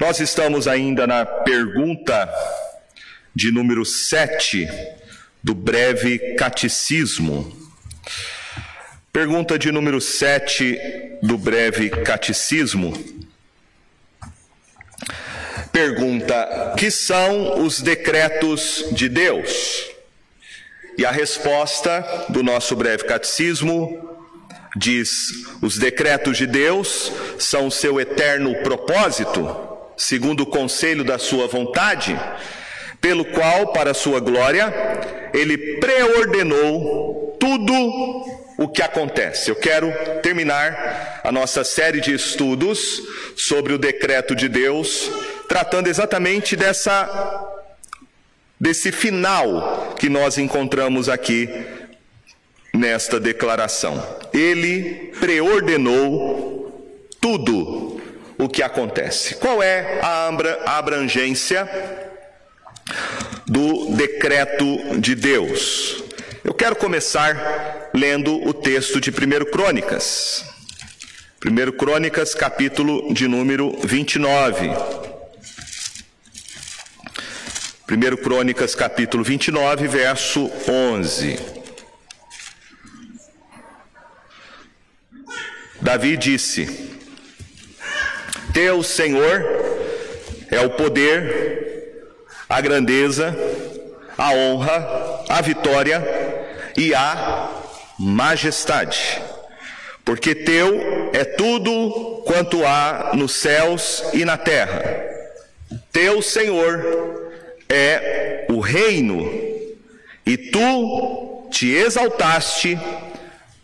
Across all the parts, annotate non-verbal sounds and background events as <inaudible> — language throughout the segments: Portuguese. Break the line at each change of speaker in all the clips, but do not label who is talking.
Nós estamos ainda na pergunta de número 7 do breve catecismo. Pergunta de número 7 do breve catecismo. Pergunta: que são os decretos de Deus? E a resposta do nosso breve catecismo diz: os decretos de Deus são o seu eterno propósito segundo o conselho da sua vontade, pelo qual, para sua glória, ele preordenou tudo o que acontece. Eu quero terminar a nossa série de estudos sobre o decreto de Deus, tratando exatamente dessa desse final que nós encontramos aqui nesta declaração. Ele preordenou tudo o que acontece. Qual é a abrangência do decreto de Deus? Eu quero começar lendo o texto de 1 Crônicas. 1 Crônicas, capítulo de número 29. 1 Crônicas, capítulo 29, verso 11. Davi disse: teu, Senhor, é o poder, a grandeza, a honra, a vitória e a majestade. Porque teu é tudo quanto há nos céus e na terra. Teu, Senhor, é o reino, e tu te exaltaste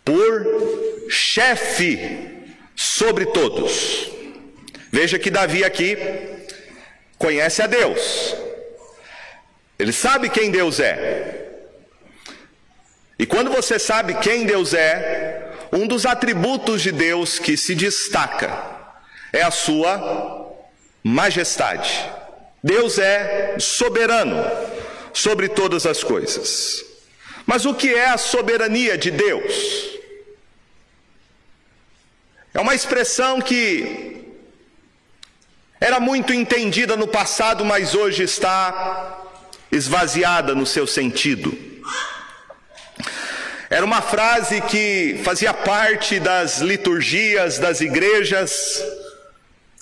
por chefe sobre todos. Veja que Davi aqui conhece a Deus. Ele sabe quem Deus é. E quando você sabe quem Deus é, um dos atributos de Deus que se destaca é a sua majestade. Deus é soberano sobre todas as coisas. Mas o que é a soberania de Deus? É uma expressão que era muito entendida no passado, mas hoje está esvaziada no seu sentido. Era uma frase que fazia parte das liturgias das igrejas,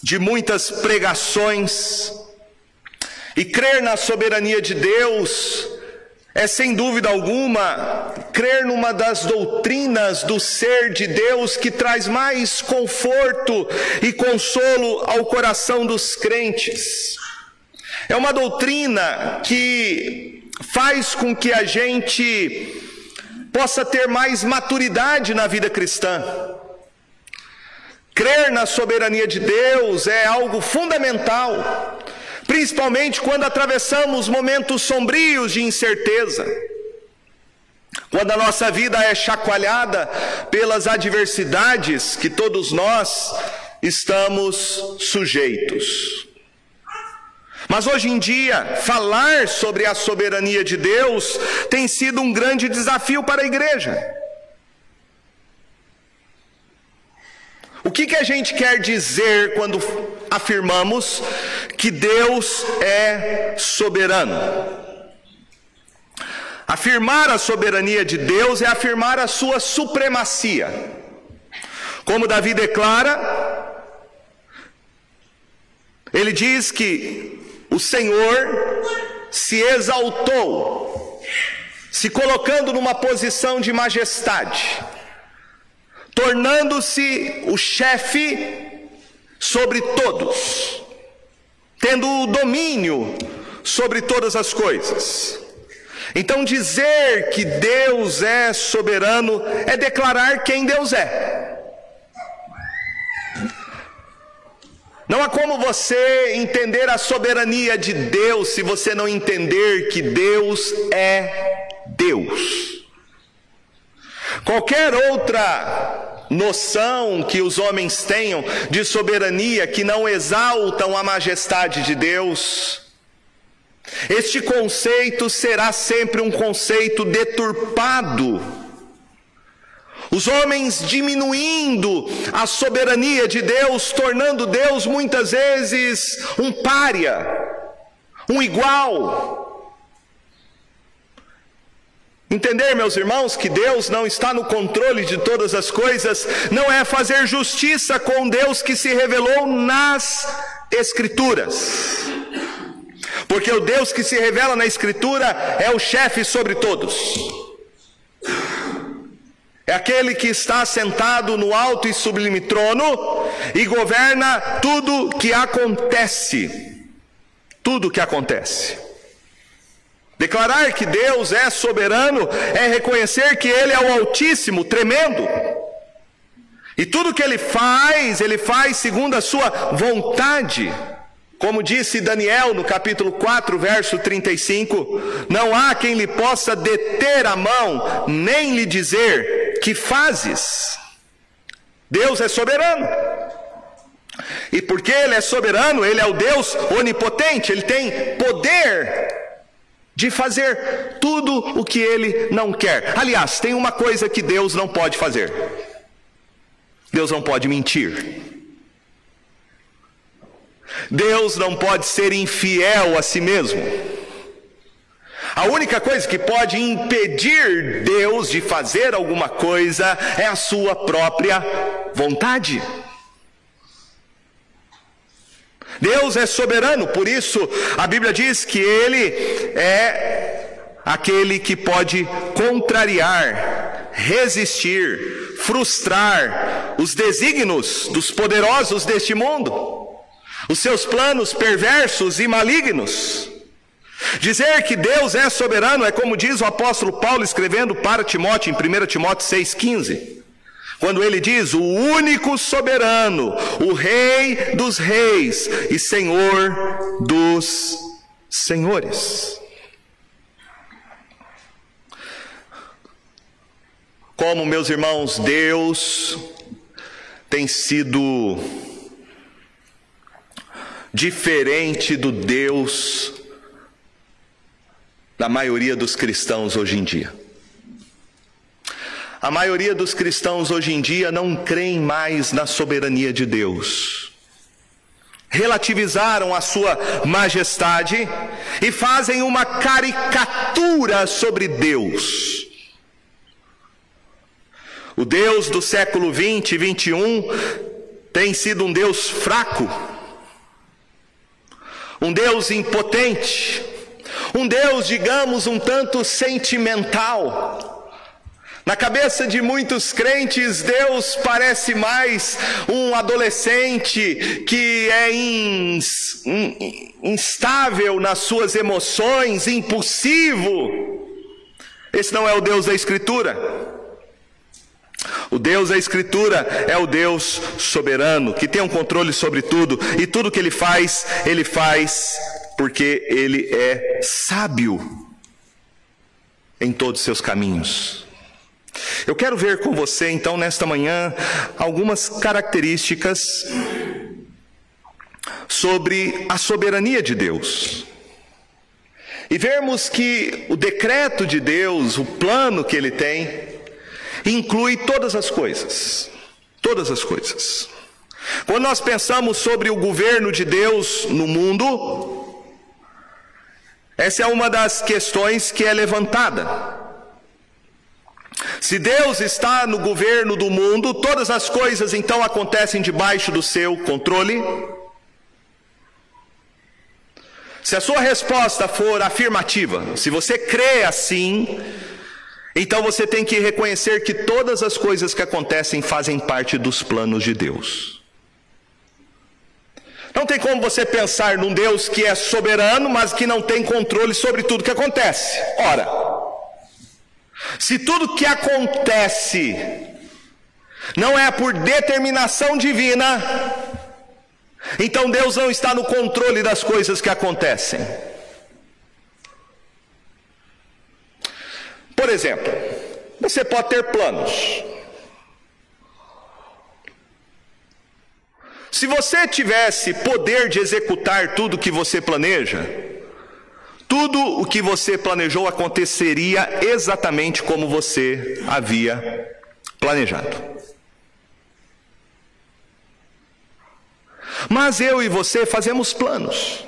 de muitas pregações, e crer na soberania de Deus é sem dúvida alguma crer numa das doutrinas do ser de Deus que traz mais conforto e consolo ao coração dos crentes. É uma doutrina que faz com que a gente possa ter mais maturidade na vida cristã. Crer na soberania de Deus é algo fundamental principalmente quando atravessamos momentos sombrios de incerteza, quando a nossa vida é chacoalhada pelas adversidades que todos nós estamos sujeitos. Mas hoje em dia, falar sobre a soberania de Deus tem sido um grande desafio para a igreja. O que, que a gente quer dizer quando afirmamos que Deus é soberano? Afirmar a soberania de Deus é afirmar a sua supremacia. Como Davi declara, ele diz que o Senhor se exaltou, se colocando numa posição de majestade tornando-se o chefe sobre todos, tendo o domínio sobre todas as coisas. Então, dizer que Deus é soberano é declarar quem Deus é. Não há como você entender a soberania de Deus se você não entender que Deus é Deus. Qualquer outra noção que os homens tenham de soberania que não exaltam a majestade de Deus, este conceito será sempre um conceito deturpado. Os homens diminuindo a soberania de Deus, tornando Deus muitas vezes um pária, um igual. Entender, meus irmãos, que Deus não está no controle de todas as coisas, não é fazer justiça com Deus que se revelou nas Escrituras. Porque o Deus que se revela na Escritura é o chefe sobre todos. É aquele que está sentado no alto e sublime trono e governa tudo que acontece. Tudo que acontece. Declarar que Deus é soberano é reconhecer que Ele é o Altíssimo, tremendo. E tudo que Ele faz, Ele faz segundo a Sua vontade. Como disse Daniel no capítulo 4, verso 35: Não há quem lhe possa deter a mão, nem lhe dizer: Que fazes? Deus é soberano. E porque Ele é soberano, Ele é o Deus onipotente, Ele tem poder de fazer tudo o que Ele não quer. Aliás, tem uma coisa que Deus não pode fazer: Deus não pode mentir. Deus não pode ser infiel a si mesmo. A única coisa que pode impedir Deus de fazer alguma coisa é a sua própria vontade. Deus é soberano, por isso a Bíblia diz que Ele é aquele que pode contrariar, resistir, frustrar os desígnios dos poderosos deste mundo os seus planos perversos e malignos. Dizer que Deus é soberano é como diz o apóstolo Paulo escrevendo para Timóteo em 1 Timóteo 6,15. Quando ele diz: O único soberano, o Rei dos Reis e Senhor dos Senhores. Como, meus irmãos, Deus tem sido diferente do Deus da maioria dos cristãos hoje em dia. A maioria dos cristãos hoje em dia não creem mais na soberania de Deus. Relativizaram a sua majestade e fazem uma caricatura sobre Deus. O Deus do século 20 e 21 tem sido um Deus fraco, um Deus impotente, um Deus, digamos, um tanto sentimental. Na cabeça de muitos crentes, Deus parece mais um adolescente que é ins, instável nas suas emoções, impulsivo. Esse não é o Deus da Escritura. O Deus da Escritura é o Deus soberano, que tem um controle sobre tudo, e tudo que ele faz, ele faz porque ele é sábio em todos os seus caminhos. Eu quero ver com você, então, nesta manhã, algumas características sobre a soberania de Deus. E vermos que o decreto de Deus, o plano que ele tem, inclui todas as coisas. Todas as coisas. Quando nós pensamos sobre o governo de Deus no mundo, essa é uma das questões que é levantada. Se Deus está no governo do mundo, todas as coisas então acontecem debaixo do seu controle. Se a sua resposta for afirmativa, se você crê assim, então você tem que reconhecer que todas as coisas que acontecem fazem parte dos planos de Deus. Não tem como você pensar num Deus que é soberano, mas que não tem controle sobre tudo que acontece. Ora, se tudo que acontece não é por determinação divina, então Deus não está no controle das coisas que acontecem. Por exemplo, você pode ter planos. Se você tivesse poder de executar tudo que você planeja, tudo o que você planejou aconteceria exatamente como você havia planejado. Mas eu e você fazemos planos.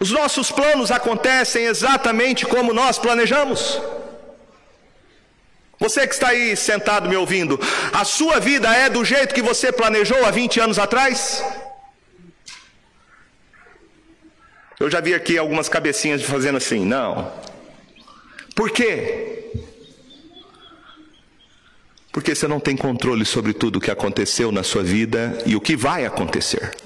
Os nossos planos acontecem exatamente como nós planejamos. Você que está aí sentado me ouvindo, a sua vida é do jeito que você planejou há 20 anos atrás? Eu já vi aqui algumas cabecinhas fazendo assim, não. Por quê? Porque você não tem controle sobre tudo o que aconteceu na sua vida e o que vai acontecer.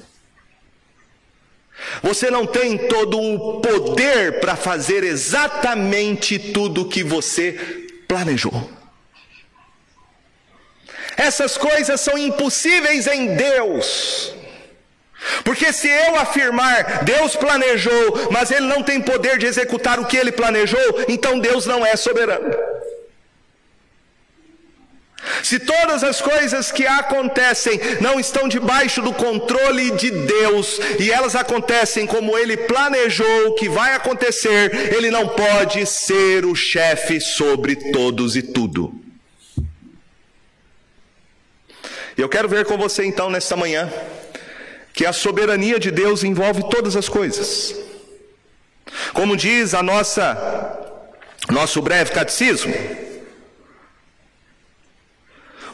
Você não tem todo o poder para fazer exatamente tudo o que você planejou. Essas coisas são impossíveis em Deus. Porque se eu afirmar Deus planejou, mas ele não tem poder de executar o que ele planejou, então Deus não é soberano. Se todas as coisas que acontecem não estão debaixo do controle de Deus e elas acontecem como ele planejou que vai acontecer, ele não pode ser o chefe sobre todos e tudo. Eu quero ver com você então nesta manhã que a soberania de Deus envolve todas as coisas. Como diz a nossa nosso breve catecismo,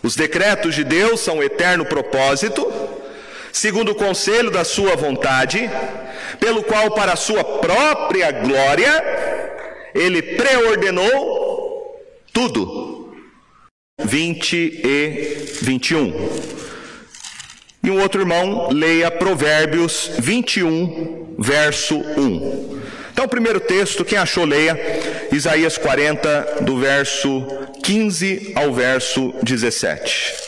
os decretos de Deus são eterno propósito, segundo o conselho da sua vontade, pelo qual para a sua própria glória ele preordenou tudo. 20 e 21. E um outro irmão leia Provérbios 21, verso 1. Então, o primeiro texto, quem achou, leia Isaías 40, do verso 15 ao verso 17.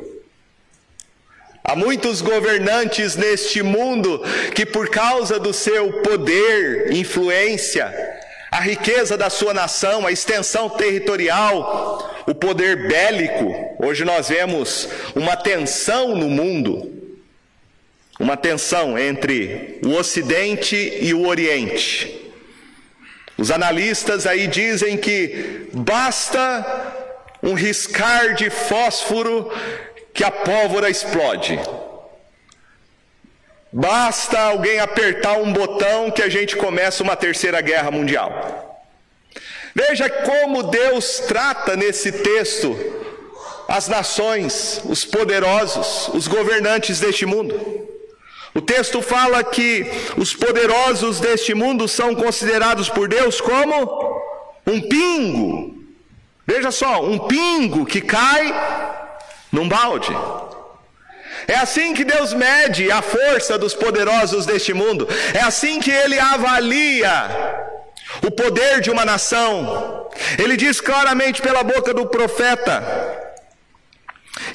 Há muitos governantes neste mundo que, por causa do seu poder, influência, a riqueza da sua nação, a extensão territorial, o poder bélico, hoje nós vemos uma tensão no mundo, uma tensão entre o Ocidente e o Oriente. Os analistas aí dizem que basta um riscar de fósforo que a pólvora explode. Basta alguém apertar um botão que a gente começa uma terceira guerra mundial. Veja como Deus trata nesse texto as nações, os poderosos, os governantes deste mundo. O texto fala que os poderosos deste mundo são considerados por Deus como um pingo. Veja só, um pingo que cai num balde. É assim que Deus mede a força dos poderosos deste mundo. É assim que ele avalia o poder de uma nação. Ele diz claramente pela boca do profeta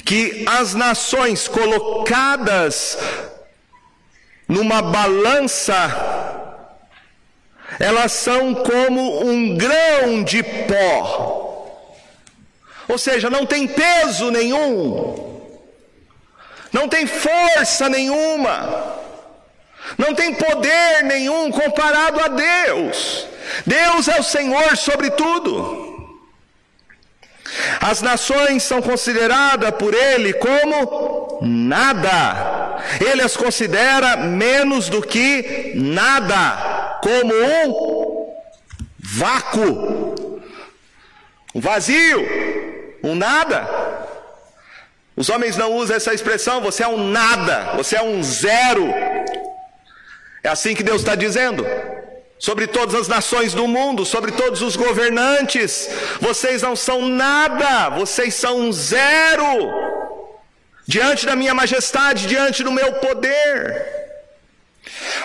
que as nações colocadas numa balança, elas são como um grão de pó. Ou seja, não tem peso nenhum, não tem força nenhuma, não tem poder nenhum comparado a Deus. Deus é o Senhor sobre tudo. As nações são consideradas por ele como nada. Ele as considera menos do que nada, como um vácuo, um vazio, um nada. Os homens não usam essa expressão, você é um nada, você é um zero. É assim que Deus está dizendo sobre todas as nações do mundo, sobre todos os governantes. Vocês não são nada, vocês são zero. diante da minha majestade, diante do meu poder.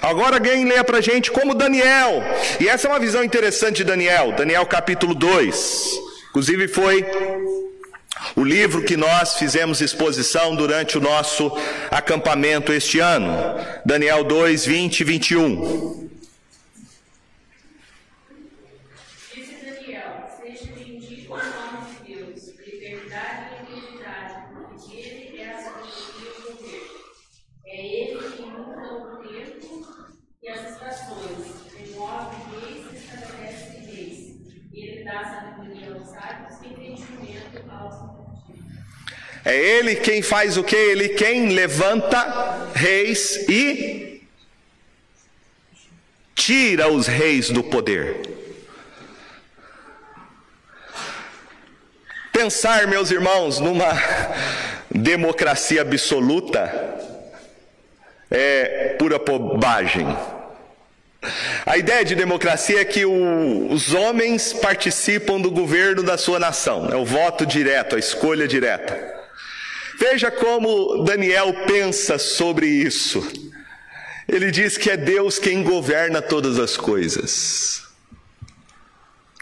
Agora alguém leia para gente como Daniel, e essa é uma visão interessante de Daniel, Daniel capítulo 2, inclusive foi o livro que nós fizemos exposição durante o nosso acampamento este ano, Daniel 2, 20 e 21. É ele quem faz o que? Ele quem levanta reis e tira os reis do poder. Pensar, meus irmãos, numa democracia absoluta é pura bobagem. A ideia de democracia é que o, os homens participam do governo da sua nação, é o voto direto, a escolha direta. Veja como Daniel pensa sobre isso. Ele diz que é Deus quem governa todas as coisas.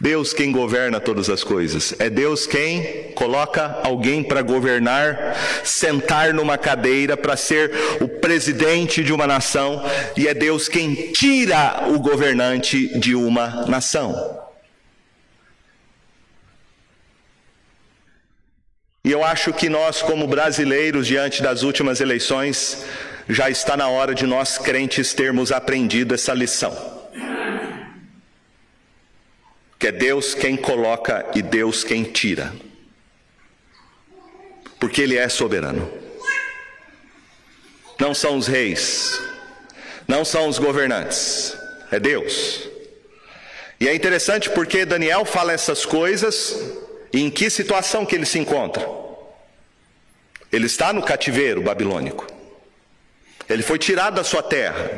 Deus quem governa todas as coisas. É Deus quem coloca alguém para governar, sentar numa cadeira para ser o presidente de uma nação, e é Deus quem tira o governante de uma nação. E eu acho que nós, como brasileiros, diante das últimas eleições, já está na hora de nós crentes termos aprendido essa lição. Que é Deus quem coloca e Deus quem tira. Porque Ele é soberano. Não são os reis, não são os governantes, é Deus. E é interessante porque Daniel fala essas coisas e em que situação que ele se encontra? Ele está no cativeiro babilônico. Ele foi tirado da sua terra.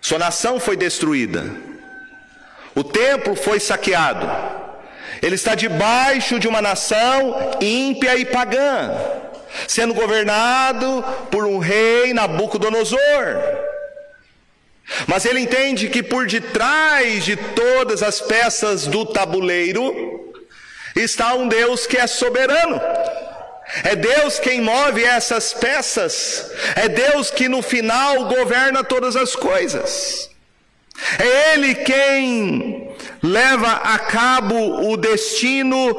Sua nação foi destruída. O templo foi saqueado. Ele está debaixo de uma nação ímpia e pagã, sendo governado por um rei Nabucodonosor. Mas ele entende que por detrás de todas as peças do tabuleiro está um Deus que é soberano. É Deus quem move essas peças. É Deus que no final governa todas as coisas. É Ele quem leva a cabo o destino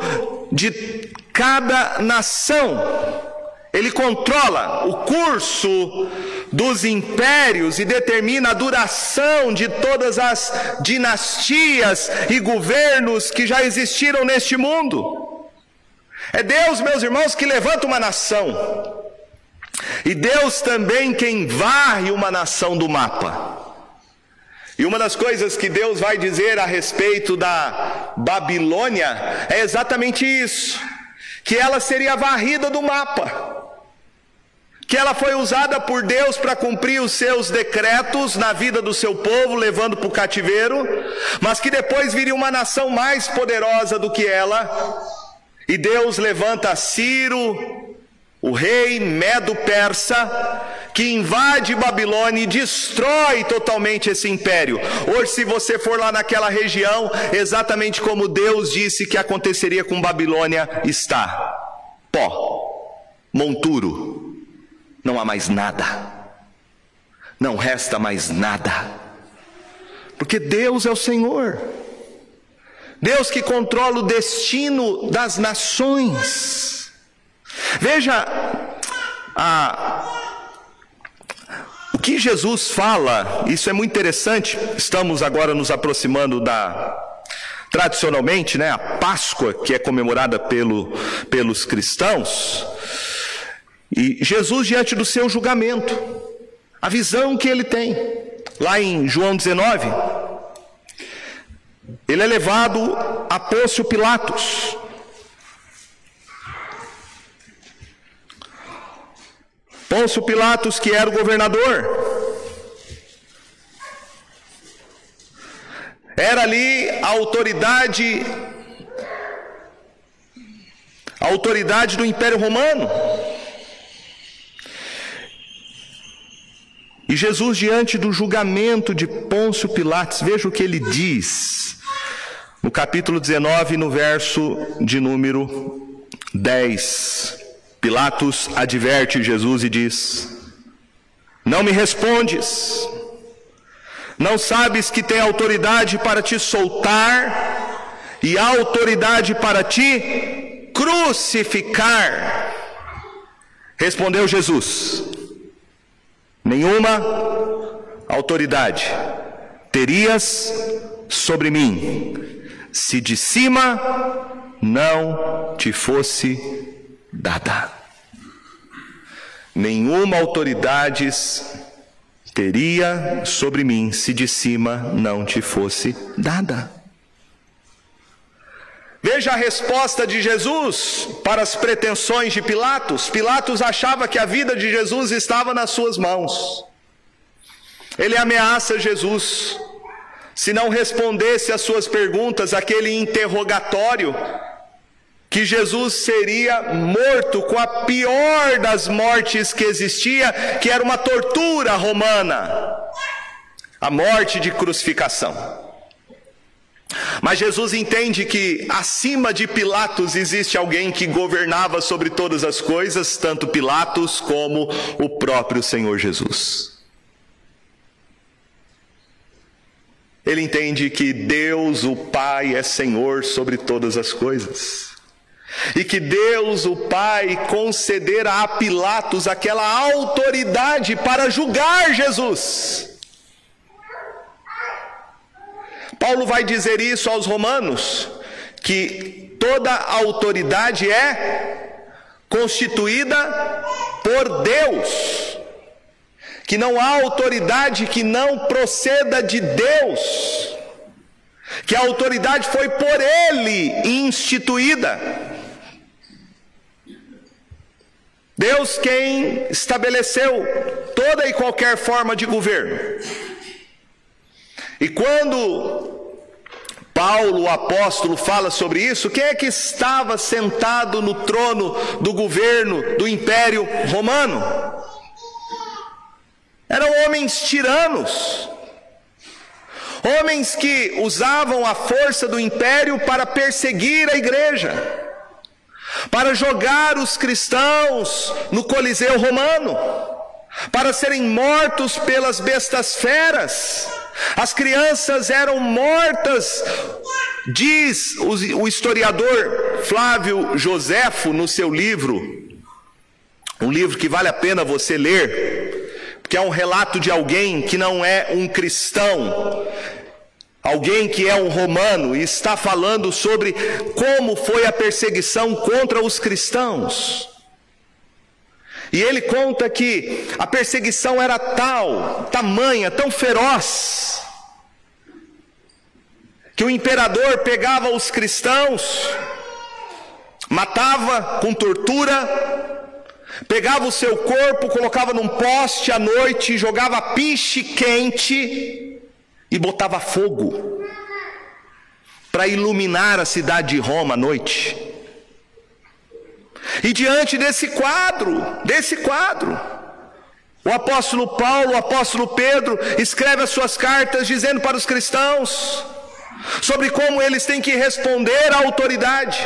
de cada nação. Ele controla o curso dos impérios e determina a duração de todas as dinastias e governos que já existiram neste mundo. É Deus, meus irmãos, que levanta uma nação. E Deus também quem varre uma nação do mapa. E uma das coisas que Deus vai dizer a respeito da Babilônia é exatamente isso: que ela seria varrida do mapa que ela foi usada por Deus para cumprir os seus decretos na vida do seu povo, levando para o cativeiro, mas que depois viria uma nação mais poderosa do que ela, e Deus levanta Ciro, o rei Medo-Persa, que invade Babilônia e destrói totalmente esse império. Hoje, se você for lá naquela região, exatamente como Deus disse que aconteceria com Babilônia, está: pó, monturo, não há mais nada, não resta mais nada, porque Deus é o Senhor, Deus que controla o destino das nações. Veja a, o que Jesus fala, isso é muito interessante, estamos agora nos aproximando da tradicionalmente, né, a Páscoa, que é comemorada pelo, pelos cristãos. E Jesus, diante do seu julgamento, a visão que ele tem, lá em João 19, ele é levado a Pôncio Pilatos. Pôncio Pilatos, que era o governador, era ali a autoridade, a autoridade do Império Romano. E Jesus, diante do julgamento de Pôncio Pilatos, veja o que ele diz, no capítulo 19, no verso de número 10. Pilatos adverte Jesus e diz: Não me respondes, não sabes que tem autoridade para te soltar e autoridade para te crucificar. Respondeu Jesus: Nenhuma autoridade terias sobre mim se de cima não te fosse dada. Nenhuma autoridade teria sobre mim se de cima não te fosse dada. Veja a resposta de Jesus para as pretensões de Pilatos. Pilatos achava que a vida de Jesus estava nas suas mãos. Ele ameaça Jesus. Se não respondesse às suas perguntas, aquele interrogatório, que Jesus seria morto com a pior das mortes que existia, que era uma tortura romana a morte de crucificação. Mas Jesus entende que acima de Pilatos existe alguém que governava sobre todas as coisas, tanto Pilatos como o próprio Senhor Jesus. Ele entende que Deus, o Pai, é Senhor sobre todas as coisas. E que Deus, o Pai, concedera a Pilatos aquela autoridade para julgar Jesus. Paulo vai dizer isso aos Romanos, que toda autoridade é constituída por Deus que não há autoridade que não proceda de Deus, que a autoridade foi por Ele instituída. Deus quem estabeleceu toda e qualquer forma de governo. E quando Paulo, o apóstolo, fala sobre isso, quem é que estava sentado no trono do governo do Império Romano? Eram homens tiranos, homens que usavam a força do império para perseguir a igreja, para jogar os cristãos no Coliseu romano, para serem mortos pelas bestas feras. As crianças eram mortas, diz o historiador Flávio Joséfo no seu livro, um livro que vale a pena você ler, que é um relato de alguém que não é um cristão, alguém que é um romano, e está falando sobre como foi a perseguição contra os cristãos. E ele conta que a perseguição era tal, tamanha, tão feroz, que o imperador pegava os cristãos, matava com tortura, Pegava o seu corpo, colocava num poste à noite, jogava piche quente e botava fogo para iluminar a cidade de Roma à noite. E diante desse quadro, desse quadro, o apóstolo Paulo, o apóstolo Pedro, escreve as suas cartas dizendo para os cristãos: sobre como eles têm que responder à autoridade,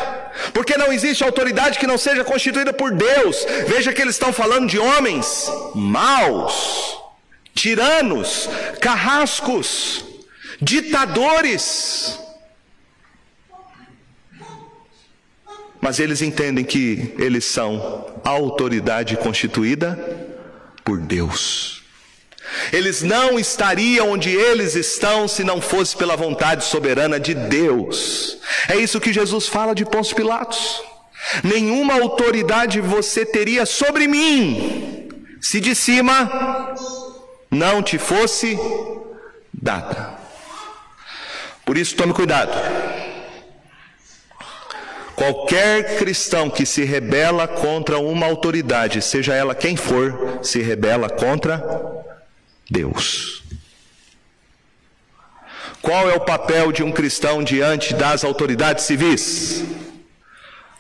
porque não existe autoridade que não seja constituída por Deus. Veja que eles estão falando de homens maus, tiranos, carrascos, ditadores. Mas eles entendem que eles são autoridade constituída por Deus. Eles não estariam onde eles estão se não fosse pela vontade soberana de Deus. É isso que Jesus fala de Pôncio Pilatos. Nenhuma autoridade você teria sobre mim, se de cima não te fosse dada. Por isso, tome cuidado. Qualquer cristão que se rebela contra uma autoridade, seja ela quem for, se rebela contra Deus. Qual é o papel de um cristão diante das autoridades civis?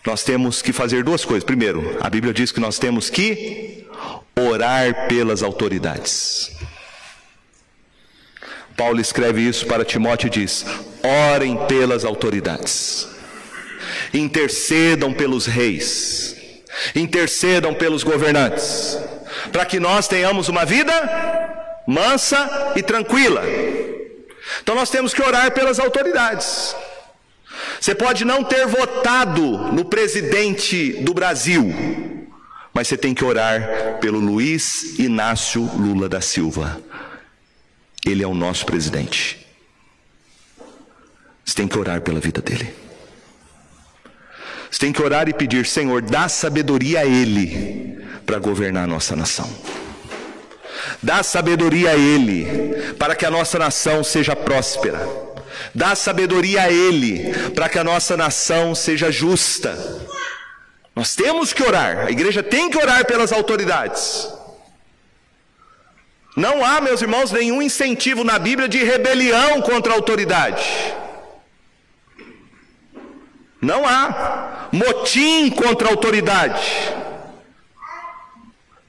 Nós temos que fazer duas coisas. Primeiro, a Bíblia diz que nós temos que orar pelas autoridades. Paulo escreve isso para Timóteo e diz: orem pelas autoridades, intercedam pelos reis, intercedam pelos governantes, para que nós tenhamos uma vida mansa e tranquila. Então nós temos que orar pelas autoridades. Você pode não ter votado no presidente do Brasil, mas você tem que orar pelo Luiz Inácio Lula da Silva. Ele é o nosso presidente. Você tem que orar pela vida dele. Você tem que orar e pedir, Senhor, dá sabedoria a ele para governar a nossa nação. Dá sabedoria a ele para que a nossa nação seja próspera. Dá sabedoria a ele para que a nossa nação seja justa. Nós temos que orar, a igreja tem que orar pelas autoridades. Não há, meus irmãos, nenhum incentivo na Bíblia de rebelião contra a autoridade. Não há motim contra a autoridade.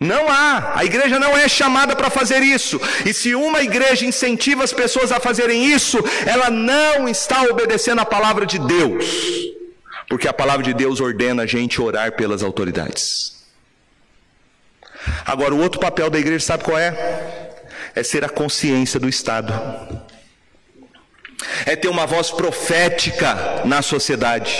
Não há, a igreja não é chamada para fazer isso. E se uma igreja incentiva as pessoas a fazerem isso, ela não está obedecendo a palavra de Deus. Porque a palavra de Deus ordena a gente orar pelas autoridades. Agora, o outro papel da igreja, sabe qual é? É ser a consciência do Estado, é ter uma voz profética na sociedade,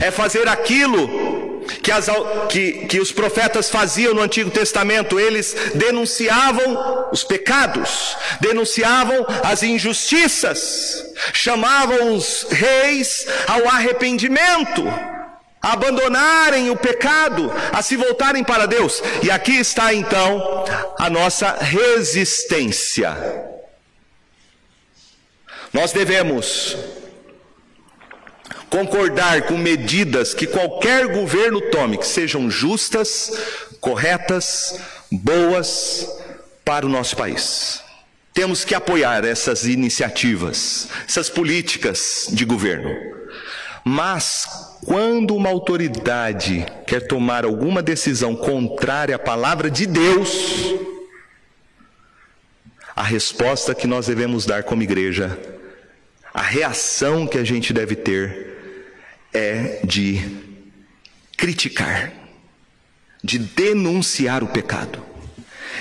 é fazer aquilo que, as, que, que, os profetas faziam no Antigo Testamento, eles denunciavam os pecados, denunciavam as injustiças, chamavam os reis ao arrependimento, abandonarem o pecado, a se voltarem para Deus. E aqui está então a nossa resistência. Nós devemos concordar com medidas que qualquer governo tome, que sejam justas, corretas, boas para o nosso país. Temos que apoiar essas iniciativas, essas políticas de governo. Mas, quando uma autoridade quer tomar alguma decisão contrária à palavra de Deus, a resposta que nós devemos dar como igreja, a reação que a gente deve ter, é de criticar, de denunciar o pecado.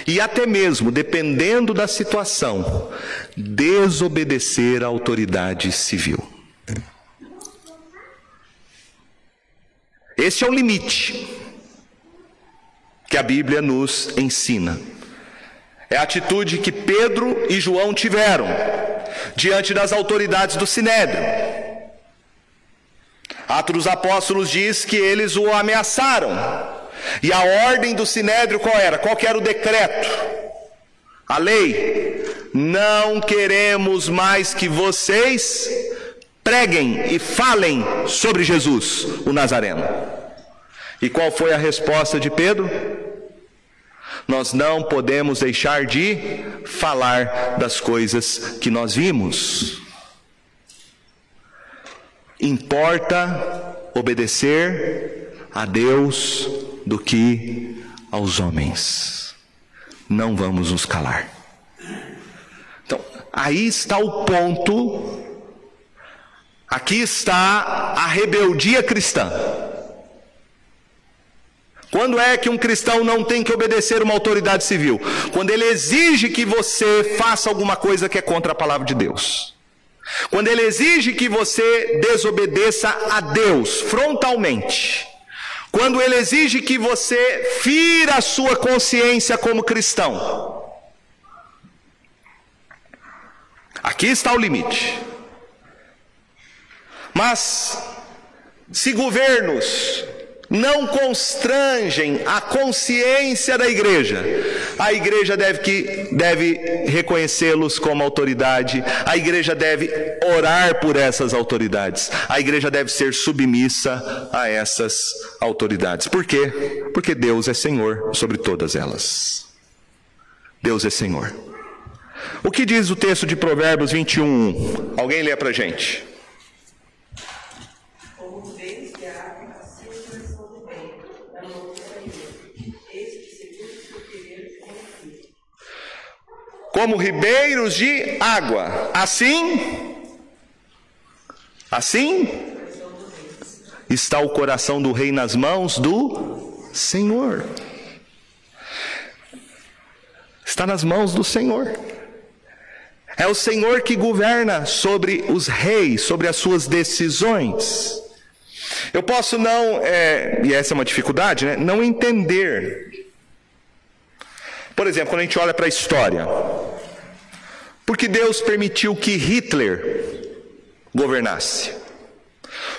E até mesmo, dependendo da situação, desobedecer à autoridade civil. Este é o limite que a Bíblia nos ensina. É a atitude que Pedro e João tiveram diante das autoridades do Sinédrio. Atos dos Apóstolos diz que eles o ameaçaram. E a ordem do sinédrio qual era? Qual era o decreto? A lei. Não queremos mais que vocês preguem e falem sobre Jesus, o Nazareno. E qual foi a resposta de Pedro? Nós não podemos deixar de falar das coisas que nós vimos. Importa obedecer a Deus do que aos homens. Não vamos nos calar. Então, aí está o ponto, aqui está a rebeldia cristã. Quando é que um cristão não tem que obedecer uma autoridade civil? Quando ele exige que você faça alguma coisa que é contra a palavra de Deus. Quando ele exige que você desobedeça a Deus frontalmente. Quando ele exige que você fira a sua consciência como cristão. Aqui está o limite. Mas, se governos não constrangem a consciência da igreja. A igreja deve, que, deve reconhecê-los como autoridade, a igreja deve orar por essas autoridades, a igreja deve ser submissa a essas autoridades. Por quê? Porque Deus é Senhor sobre todas elas. Deus é Senhor. O que diz o texto de Provérbios 21? Alguém lê para gente. Como ribeiros de água. Assim, assim está o coração do rei nas mãos do Senhor. Está nas mãos do Senhor. É o Senhor que governa sobre os reis, sobre as suas decisões. Eu posso não, é, e essa é uma dificuldade, né, não entender. Por exemplo, quando a gente olha para a história, por que Deus permitiu que Hitler governasse?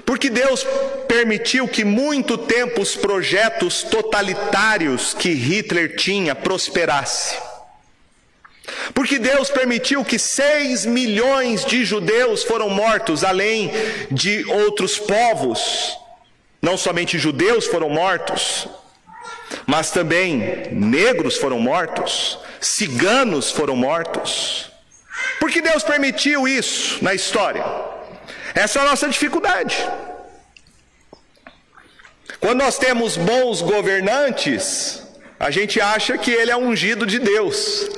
Porque Deus permitiu que muito tempo os projetos totalitários que Hitler tinha prosperasse. Porque Deus permitiu que seis milhões de judeus foram mortos, além de outros povos. Não somente judeus foram mortos, mas também negros foram mortos, ciganos foram mortos. Porque Deus permitiu isso na história? Essa é a nossa dificuldade. Quando nós temos bons governantes, a gente acha que ele é ungido de Deus.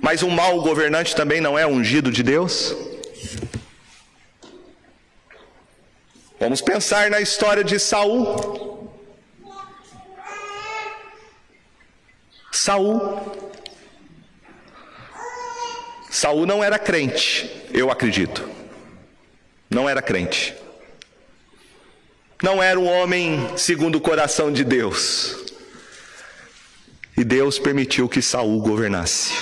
Mas um mau governante também não é ungido de Deus? Vamos pensar na história de Saul. Saul. Saul não era crente, eu acredito. Não era crente. Não era um homem segundo o coração de Deus. E Deus permitiu que Saul governasse.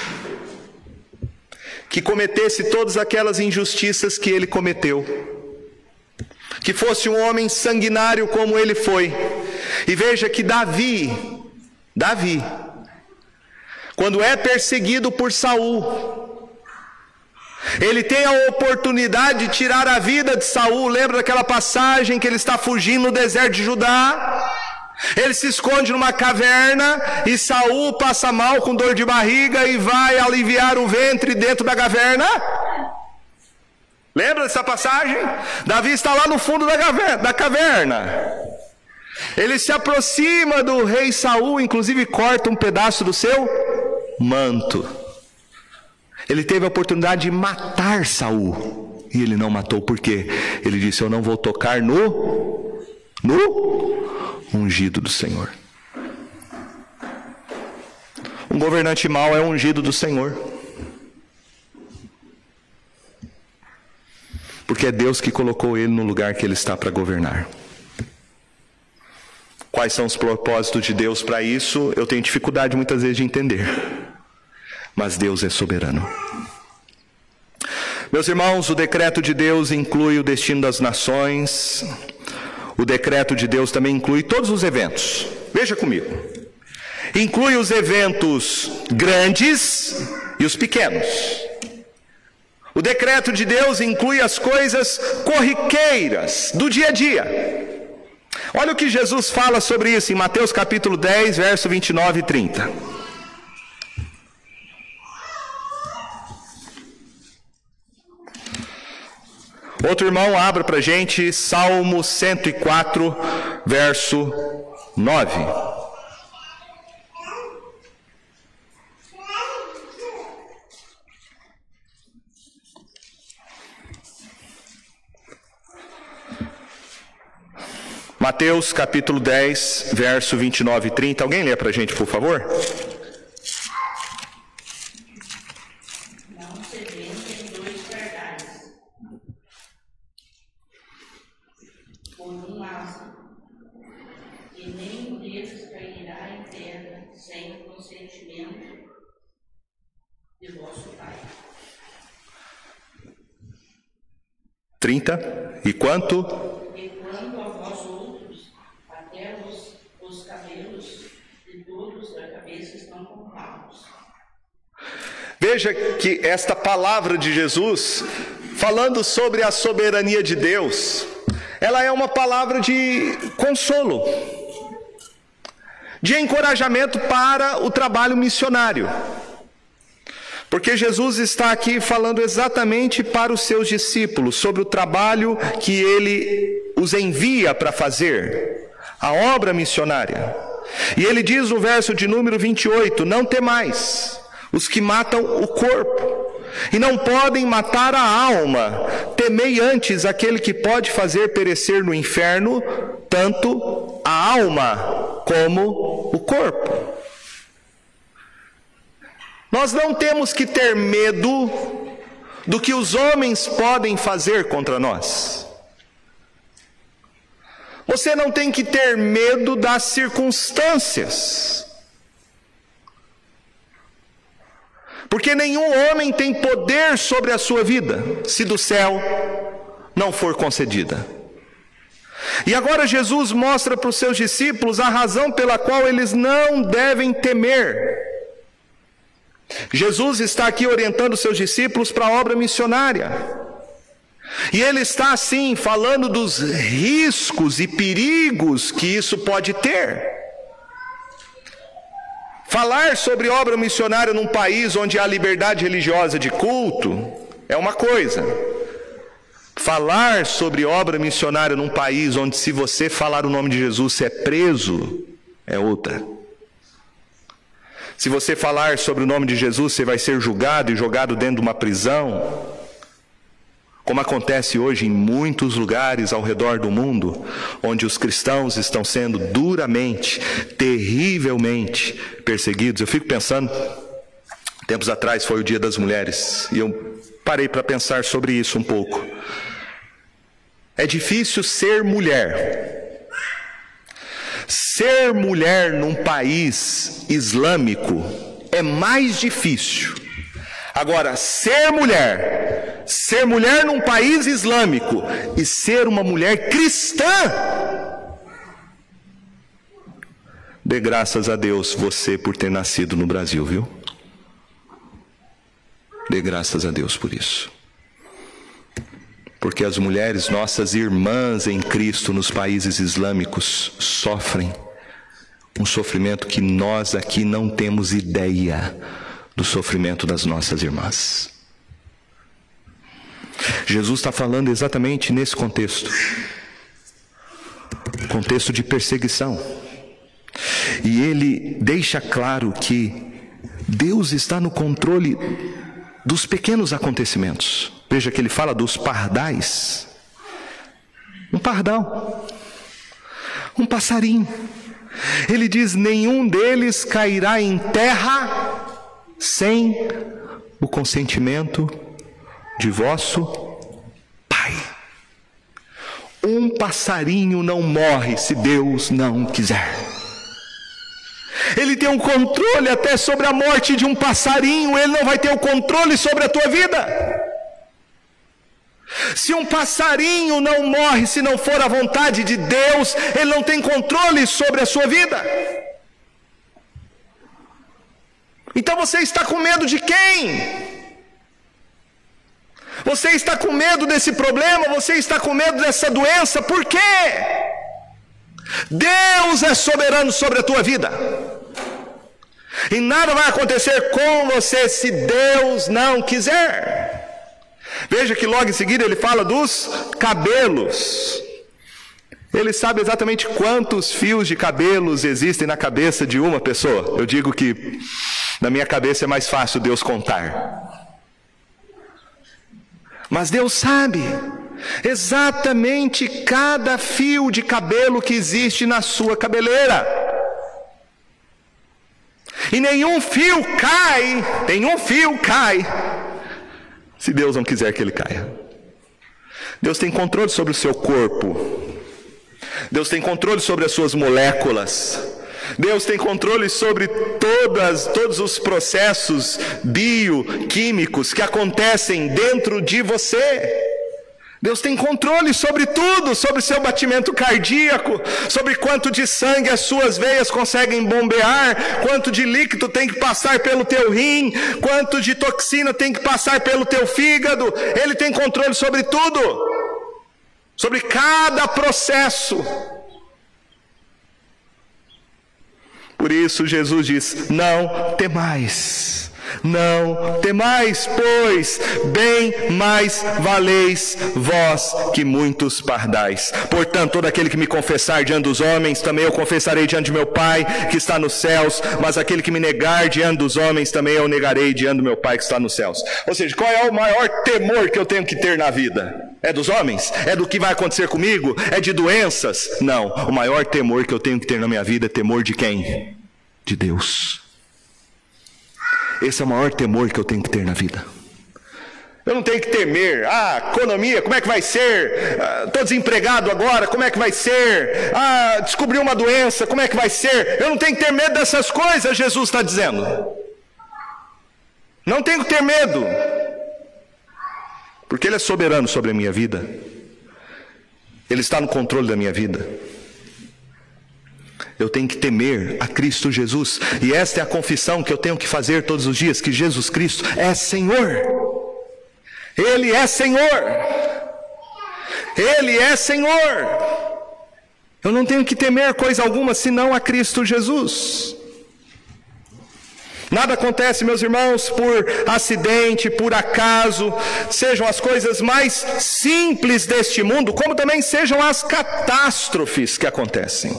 Que cometesse todas aquelas injustiças que ele cometeu. Que fosse um homem sanguinário como ele foi. E veja que Davi, Davi, quando é perseguido por Saul, ele tem a oportunidade de tirar a vida de Saul. Lembra daquela passagem que ele está fugindo no deserto de Judá? Ele se esconde numa caverna e Saul passa mal com dor de barriga e vai aliviar o ventre dentro da caverna. Lembra dessa passagem? Davi está lá no fundo da caverna. Ele se aproxima do rei Saul, inclusive corta um pedaço do seu manto. Ele teve a oportunidade de matar Saul. E ele não matou porque ele disse: Eu não vou tocar no no ungido do Senhor. Um governante mau é ungido do Senhor. Porque é Deus que colocou ele no lugar que ele está para governar. Quais são os propósitos de Deus para isso? Eu tenho dificuldade muitas vezes de entender mas Deus é soberano. Meus irmãos, o decreto de Deus inclui o destino das nações, o decreto de Deus também inclui todos os eventos. Veja comigo. Inclui os eventos grandes e os pequenos. O decreto de Deus inclui as coisas corriqueiras do dia a dia. Olha o que Jesus fala sobre isso em Mateus capítulo 10, verso 29 e 30. Outro irmão, abra para gente Salmo 104, verso 9. Mateus capítulo 10, verso 29 e 30. Alguém lê para gente, por favor? 30. E quanto?
E quanto a vós outros, até os, os cabelos de todos da cabeça estão contados.
Veja que esta palavra de Jesus, falando sobre a soberania de Deus, ela é uma palavra de consolo, de encorajamento para o trabalho missionário. Porque Jesus está aqui falando exatamente para os seus discípulos sobre o trabalho que ele os envia para fazer, a obra missionária. E ele diz no verso de número 28: Não temais, os que matam o corpo, e não podem matar a alma. Temei antes aquele que pode fazer perecer no inferno tanto a alma como o corpo. Nós não temos que ter medo do que os homens podem fazer contra nós. Você não tem que ter medo das circunstâncias. Porque nenhum homem tem poder sobre a sua vida, se do céu não for concedida. E agora Jesus mostra para os seus discípulos a razão pela qual eles não devem temer. Jesus está aqui orientando seus discípulos para a obra missionária. E ele está assim falando dos riscos e perigos que isso pode ter. Falar sobre obra missionária num país onde há liberdade religiosa de culto é uma coisa. Falar sobre obra missionária num país onde, se você falar o nome de Jesus, você é preso, é outra. Se você falar sobre o nome de Jesus, você vai ser julgado e jogado dentro de uma prisão. Como acontece hoje em muitos lugares ao redor do mundo, onde os cristãos estão sendo duramente, terrivelmente perseguidos. Eu fico pensando, tempos atrás foi o Dia das Mulheres, e eu parei para pensar sobre isso um pouco. É difícil ser mulher. Ser mulher num país islâmico é mais difícil. Agora, ser mulher, ser mulher num país islâmico e ser uma mulher cristã, dê graças a Deus você por ter nascido no Brasil, viu? Dê graças a Deus por isso porque as mulheres, nossas irmãs em Cristo nos países islâmicos, sofrem um sofrimento que nós aqui não temos ideia do sofrimento das nossas irmãs. Jesus está falando exatamente nesse contexto contexto de perseguição. E ele deixa claro que Deus está no controle dos pequenos acontecimentos. Veja que ele fala dos pardais. Um pardal, um passarinho. Ele diz: nenhum deles cairá em terra sem o consentimento de vosso Pai. Um passarinho não morre se Deus não quiser. Ele tem um controle até sobre a morte de um passarinho, ele não vai ter o controle sobre a tua vida. Se um passarinho não morre se não for a vontade de Deus, ele não tem controle sobre a sua vida. Então você está com medo de quem? Você está com medo desse problema? Você está com medo dessa doença? Por quê? Deus é soberano sobre a tua vida. E nada vai acontecer com você se Deus não quiser. Veja que logo em seguida ele fala dos cabelos. Ele sabe exatamente quantos fios de cabelos existem na cabeça de uma pessoa. Eu digo que na minha cabeça é mais fácil Deus contar. Mas Deus sabe exatamente cada fio de cabelo que existe na sua cabeleira. E nenhum fio cai, nenhum fio cai, se Deus não quiser que ele caia. Deus tem controle sobre o seu corpo, Deus tem controle sobre as suas moléculas, Deus tem controle sobre todas, todos os processos bioquímicos que acontecem dentro de você. Deus tem controle sobre tudo, sobre seu batimento cardíaco, sobre quanto de sangue as suas veias conseguem bombear, quanto de líquido tem que passar pelo teu rim, quanto de toxina tem que passar pelo teu fígado. Ele tem controle sobre tudo, sobre cada processo. Por isso Jesus diz: Não temais. Não temais, pois bem mais valeis vós que muitos pardais. Portanto, todo aquele que me confessar diante dos homens, também eu confessarei diante de meu Pai que está nos céus, mas aquele que me negar diante dos homens, também eu negarei diante do meu Pai que está nos céus. Ou seja, qual é o maior temor que eu tenho que ter na vida? É dos homens? É do que vai acontecer comigo? É de doenças? Não. O maior temor que eu tenho que ter na minha vida é temor de quem? De Deus. Esse é o maior temor que eu tenho que ter na vida. Eu não tenho que temer. Ah, economia, como é que vai ser? Estou ah, desempregado agora, como é que vai ser? Ah, descobri uma doença, como é que vai ser? Eu não tenho que ter medo dessas coisas, Jesus está dizendo. Não tenho que ter medo. Porque Ele é soberano sobre a minha vida. Ele está no controle da minha vida. Eu tenho que temer a Cristo Jesus, e esta é a confissão que eu tenho que fazer todos os dias: que Jesus Cristo é Senhor. Ele é Senhor. Ele é Senhor. Eu não tenho que temer coisa alguma senão a Cristo Jesus. Nada acontece, meus irmãos, por acidente, por acaso, sejam as coisas mais simples deste mundo, como também sejam as catástrofes que acontecem.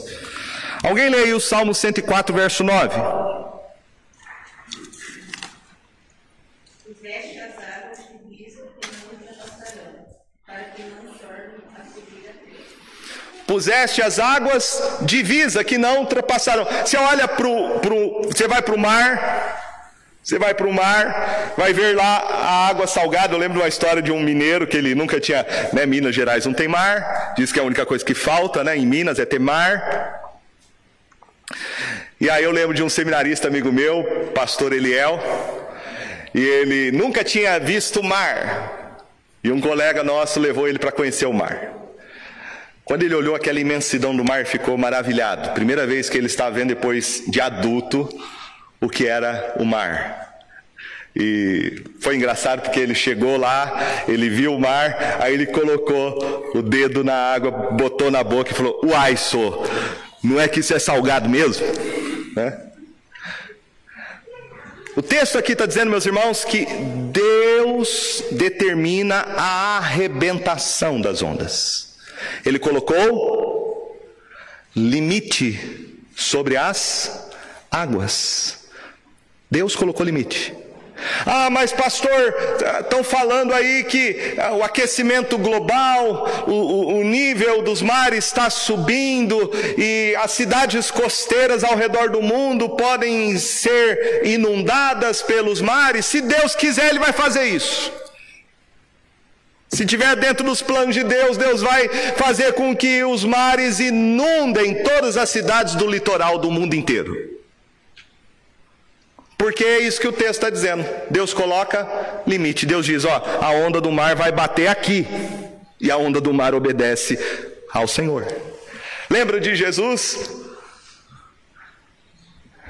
Alguém lê aí o Salmo 104, verso 9. Puseste as águas de que não ultrapassarão, para que não tornem a subir a Puseste as águas divisa que não ultrapassarão. Você olha para o. Você vai para o mar, você vai para o mar, vai ver lá a água salgada. Eu lembro de uma história de um mineiro que ele nunca tinha, né? Minas Gerais não tem mar. Diz que é a única coisa que falta, né? Em Minas é ter mar. E aí eu lembro de um seminarista amigo meu, pastor Eliel, e ele nunca tinha visto o mar. E um colega nosso levou ele para conhecer o mar. Quando ele olhou aquela imensidão do mar, ficou maravilhado. Primeira vez que ele estava vendo depois de adulto o que era o mar. E foi engraçado porque ele chegou lá, ele viu o mar, aí ele colocou o dedo na água, botou na boca e falou: Uai, sou, não é que isso é salgado mesmo? Né? O texto aqui está dizendo, meus irmãos, que Deus determina a arrebentação das ondas. Ele colocou limite sobre as águas. Deus colocou limite. Ah, mas pastor, estão falando aí que ah, o aquecimento global, o, o, nível dos mares está subindo e as cidades costeiras ao redor do mundo podem ser inundadas pelos mares. Se Deus quiser, Ele vai fazer isso. Se tiver dentro dos planos de Deus, Deus vai fazer com que os mares inundem todas as cidades do litoral do mundo inteiro. Porque é isso que o texto está dizendo. Deus coloca limite. Deus diz: ó, a onda do mar vai bater aqui. E a onda do mar obedece ao Senhor. Lembra de Jesus?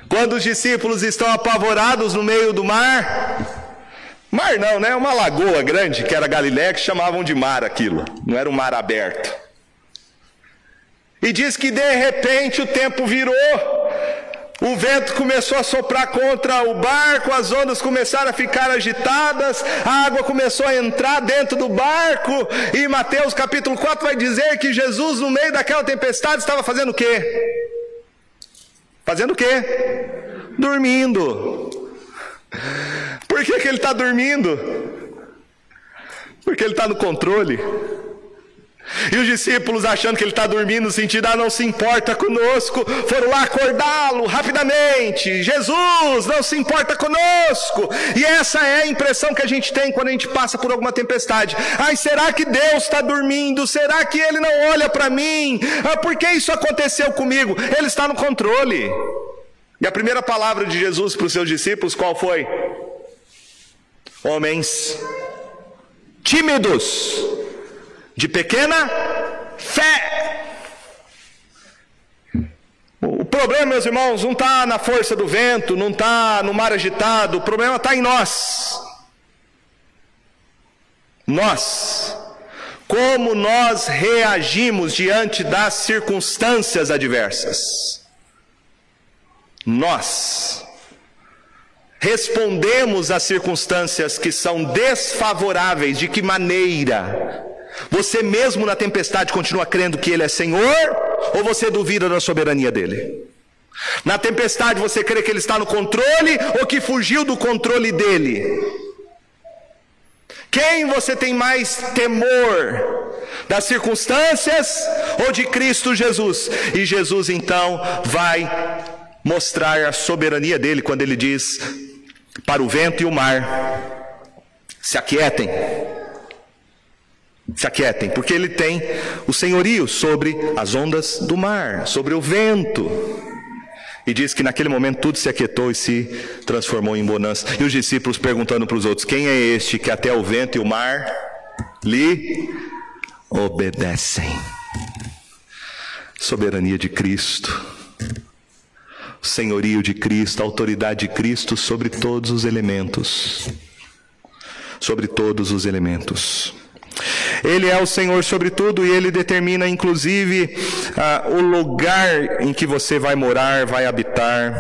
Quando os discípulos estão apavorados no meio do mar. Mar não, né? Uma lagoa grande que era Galiléia que chamavam de mar aquilo. Não era um mar aberto. E diz que de repente o tempo virou o vento começou a soprar contra o barco, as ondas começaram a ficar agitadas, a água começou a entrar dentro do barco, e Mateus capítulo 4 vai dizer que Jesus, no meio daquela tempestade, estava fazendo o quê? Fazendo o quê? Dormindo. Por que, que ele está dormindo? Porque ele está no controle. E os discípulos, achando que ele está dormindo, no sentido, ah, não se importa conosco, foram lá acordá-lo rapidamente. Jesus, não se importa conosco. E essa é a impressão que a gente tem quando a gente passa por alguma tempestade. Ai, será que Deus está dormindo? Será que Ele não olha para mim? Ah, por que isso aconteceu comigo? Ele está no controle. E a primeira palavra de Jesus para os seus discípulos, qual foi? Homens tímidos de pequena fé. O problema, meus irmãos, não está na força do vento, não está no mar agitado, o problema está em nós. Nós. Como nós reagimos diante das circunstâncias adversas. Nós. respondemos às circunstâncias que são desfavoráveis, de que maneira? Você mesmo na tempestade continua crendo que Ele é Senhor ou você duvida da soberania dele? Na tempestade você crê que Ele está no controle ou que fugiu do controle dele? Quem você tem mais temor? Das circunstâncias ou de Cristo Jesus? E Jesus então vai mostrar a soberania dele quando ele diz para o vento e o mar: se aquietem. Se aquietem, porque ele tem o senhorio sobre as ondas do mar, sobre o vento. E diz que naquele momento tudo se aquietou e se transformou em bonança. E os discípulos perguntando para os outros: Quem é este que até o vento e o mar lhe obedecem? Soberania de Cristo, senhorio de Cristo, autoridade de Cristo sobre todos os elementos. Sobre todos os elementos. Ele é o Senhor sobre tudo e ele determina, inclusive, uh, o lugar em que você vai morar, vai habitar.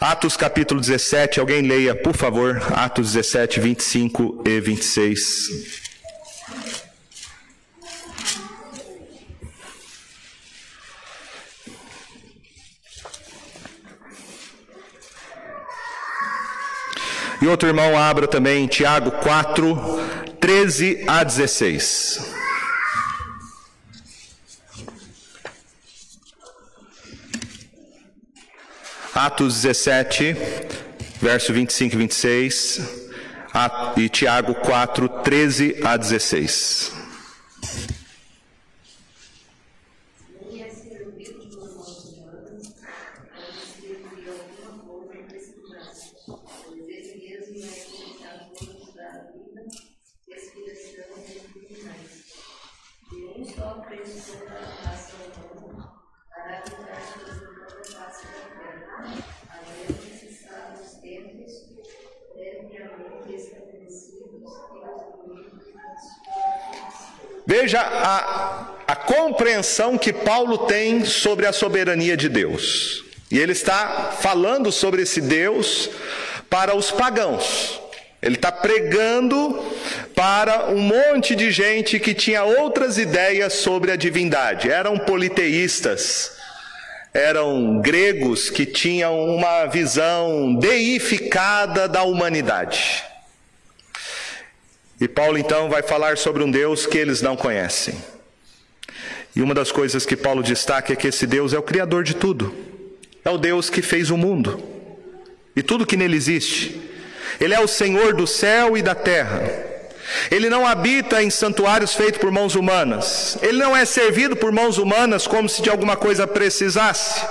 Atos capítulo 17, alguém leia, por favor, Atos 17, 25 e 26. E outro irmão abra também Tiago 4, 13 a 16. Atos 17, verso 25 e 26, e Tiago 4, 13 a 16. Veja a, a compreensão que Paulo tem sobre a soberania de Deus. E ele está falando sobre esse Deus para os pagãos. Ele está pregando para um monte de gente que tinha outras ideias sobre a divindade. Eram politeístas, eram gregos que tinham uma visão deificada da humanidade. E Paulo então vai falar sobre um Deus que eles não conhecem. E uma das coisas que Paulo destaca é que esse Deus é o Criador de tudo, é o Deus que fez o mundo e tudo que nele existe. Ele é o Senhor do céu e da terra. Ele não habita em santuários feitos por mãos humanas. Ele não é servido por mãos humanas como se de alguma coisa precisasse.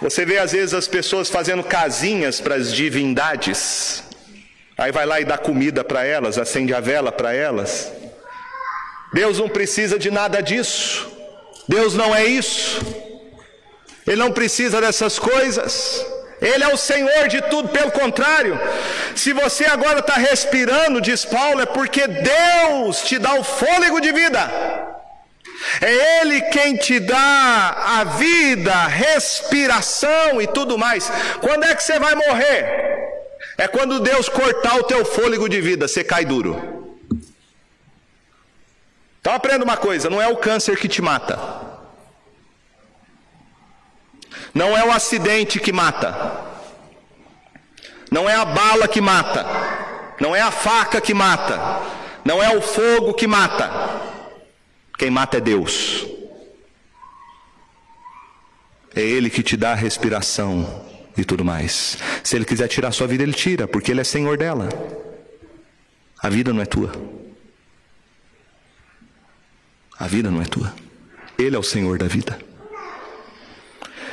Você vê às vezes as pessoas fazendo casinhas para as divindades. Aí vai lá e dá comida para elas, acende a vela para elas. Deus não precisa de nada disso. Deus não é isso. Ele não precisa dessas coisas. Ele é o Senhor de tudo, pelo contrário, se você agora está respirando, diz Paulo, é porque Deus te dá o fôlego de vida. É Ele quem te dá a vida, respiração e tudo mais. Quando é que você vai morrer? É quando Deus cortar o teu fôlego de vida, você cai duro. Então aprenda uma coisa: não é o câncer que te mata, não é o acidente que mata, não é a bala que mata, não é a faca que mata, não é o fogo que mata. Quem mata é Deus. É Ele que te dá a respiração e tudo mais. Se ele quiser tirar sua vida, ele tira, porque ele é senhor dela. A vida não é tua. A vida não é tua. Ele é o senhor da vida.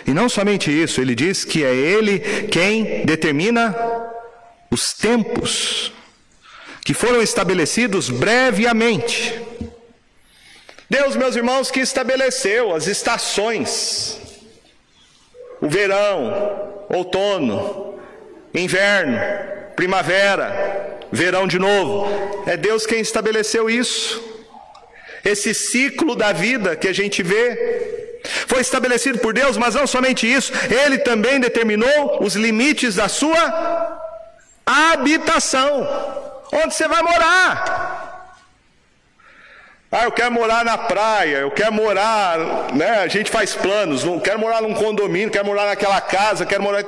E não somente isso, ele diz que é ele quem determina os tempos que foram estabelecidos brevemente. Deus, meus irmãos, que estabeleceu as estações, o verão, outono, inverno, primavera, verão de novo. É Deus quem estabeleceu isso. Esse ciclo da vida que a gente vê, Foi estabelecido por Deus, mas não somente isso, ele também determinou os limites da sua habitação. Onde você vai morar? Ah, eu quero morar na praia, eu quero morar, né? A gente faz planos, não quero morar num condomínio, quero morar naquela casa, quero morar.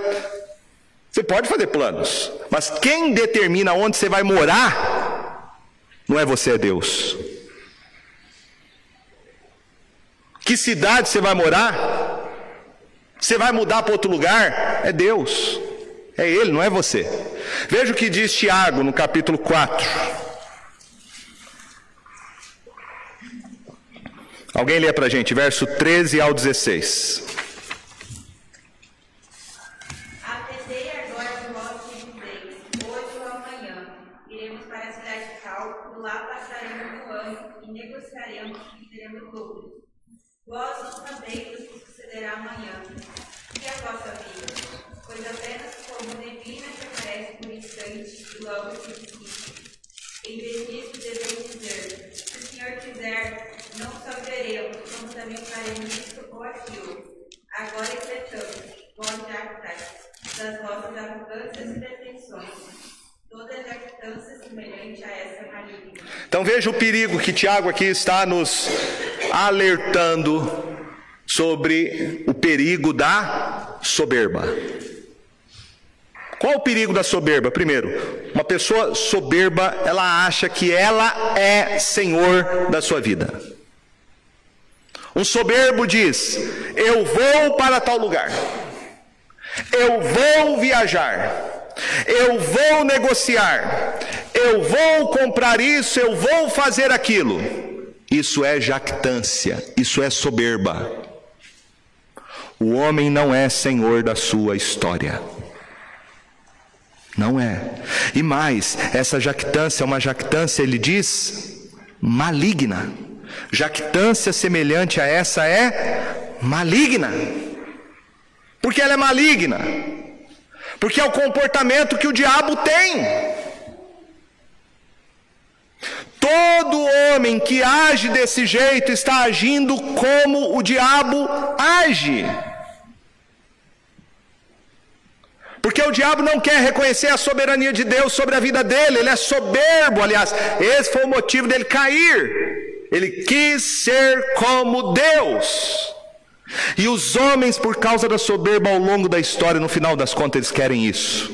Você pode fazer planos, mas quem determina onde você vai morar não é você, é Deus. Que cidade você vai morar? Você vai mudar para outro lugar? É Deus. É Ele, não é você. Veja o que diz Tiago no capítulo 4. Alguém lê para a gente, verso 13 ao 16.
Atendei agora de vós que dizeis, hoje ou amanhã, iremos para a cidade tal, por lá passaremos o ano e negociaremos e teremos lucros. Vós não sabeis o que sucederá amanhã. E a vossa vida? Pois apenas como neblina que aparece por instante e logo se dissipa. Em vez disso, deveis dizer, se o Senhor quiser, não só veremos, como também faremos isso ou aquilo. Agora enfrentamos, vós jactais, das vossas arrogâncias e pretensões. Toda jactância semelhante a essa é maligna.
Então veja o perigo que Tiago aqui está nos alertando sobre o perigo da soberba. Qual o perigo da soberba? Primeiro, uma pessoa soberba, ela acha que ela é senhor da sua vida. Um soberbo diz: Eu vou para tal lugar, eu vou viajar, eu vou negociar, eu vou comprar isso, eu vou fazer aquilo. Isso é jactância, isso é soberba. O homem não é senhor da sua história. Não é. E mais, essa jactância é uma jactância, ele diz, maligna. Jactância semelhante a essa é maligna. Porque ela é maligna. Porque é o comportamento que o diabo tem. Todo homem que age desse jeito está agindo como o diabo age. Porque o diabo não quer reconhecer a soberania de Deus sobre a vida dele, ele é soberbo, aliás, esse foi o motivo dele cair. Ele quis ser como Deus. E os homens, por causa da soberba ao longo da história, no final das contas, eles querem isso.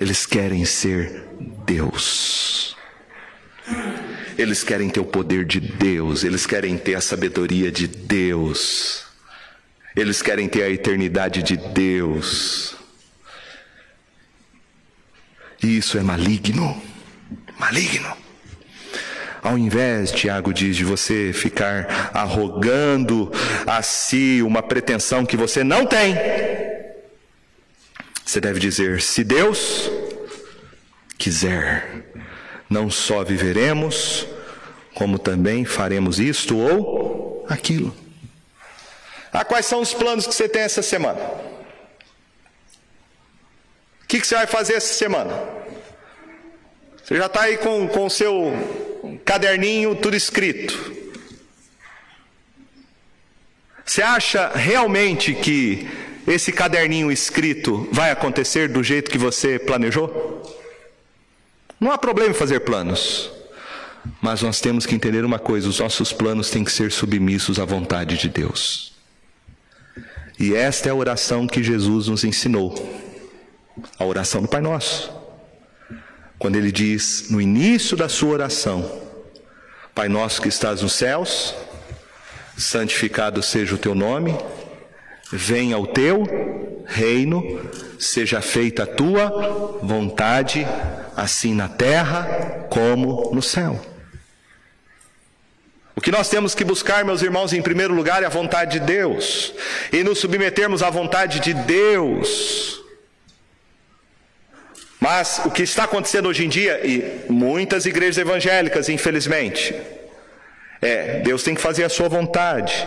Eles querem ser Deus. Eles querem ter o poder de Deus, eles querem ter a sabedoria de Deus. Eles querem ter a eternidade de Deus. E isso é maligno. Maligno. Ao invés, Tiago diz, de você ficar arrogando a si uma pretensão que você não tem, você deve dizer: se Deus quiser, não só viveremos, como também faremos isto ou aquilo. Ah, quais são os planos que você tem essa semana? O que, você vai fazer essa semana? Você já está aí com o seu caderninho tudo escrito. Você acha realmente que esse caderninho escrito vai acontecer do jeito que você planejou? Não há problema em fazer planos. Mas nós temos que entender uma coisa: os nossos planos têm que ser submissos à vontade de Deus. E esta é a oração que Jesus nos ensinou, a oração do Pai Nosso. Quando ele diz no início da sua oração: Pai nosso que estás nos céus, santificado seja o teu nome, venha o teu reino, seja feita a tua vontade, assim na terra como no céu. O que nós temos que buscar, meus irmãos, em primeiro lugar é a vontade de Deus, e nos submetermos à vontade de Deus. Mas o que está acontecendo hoje em dia, e muitas igrejas evangélicas, infelizmente, é Deus tem que fazer a sua vontade.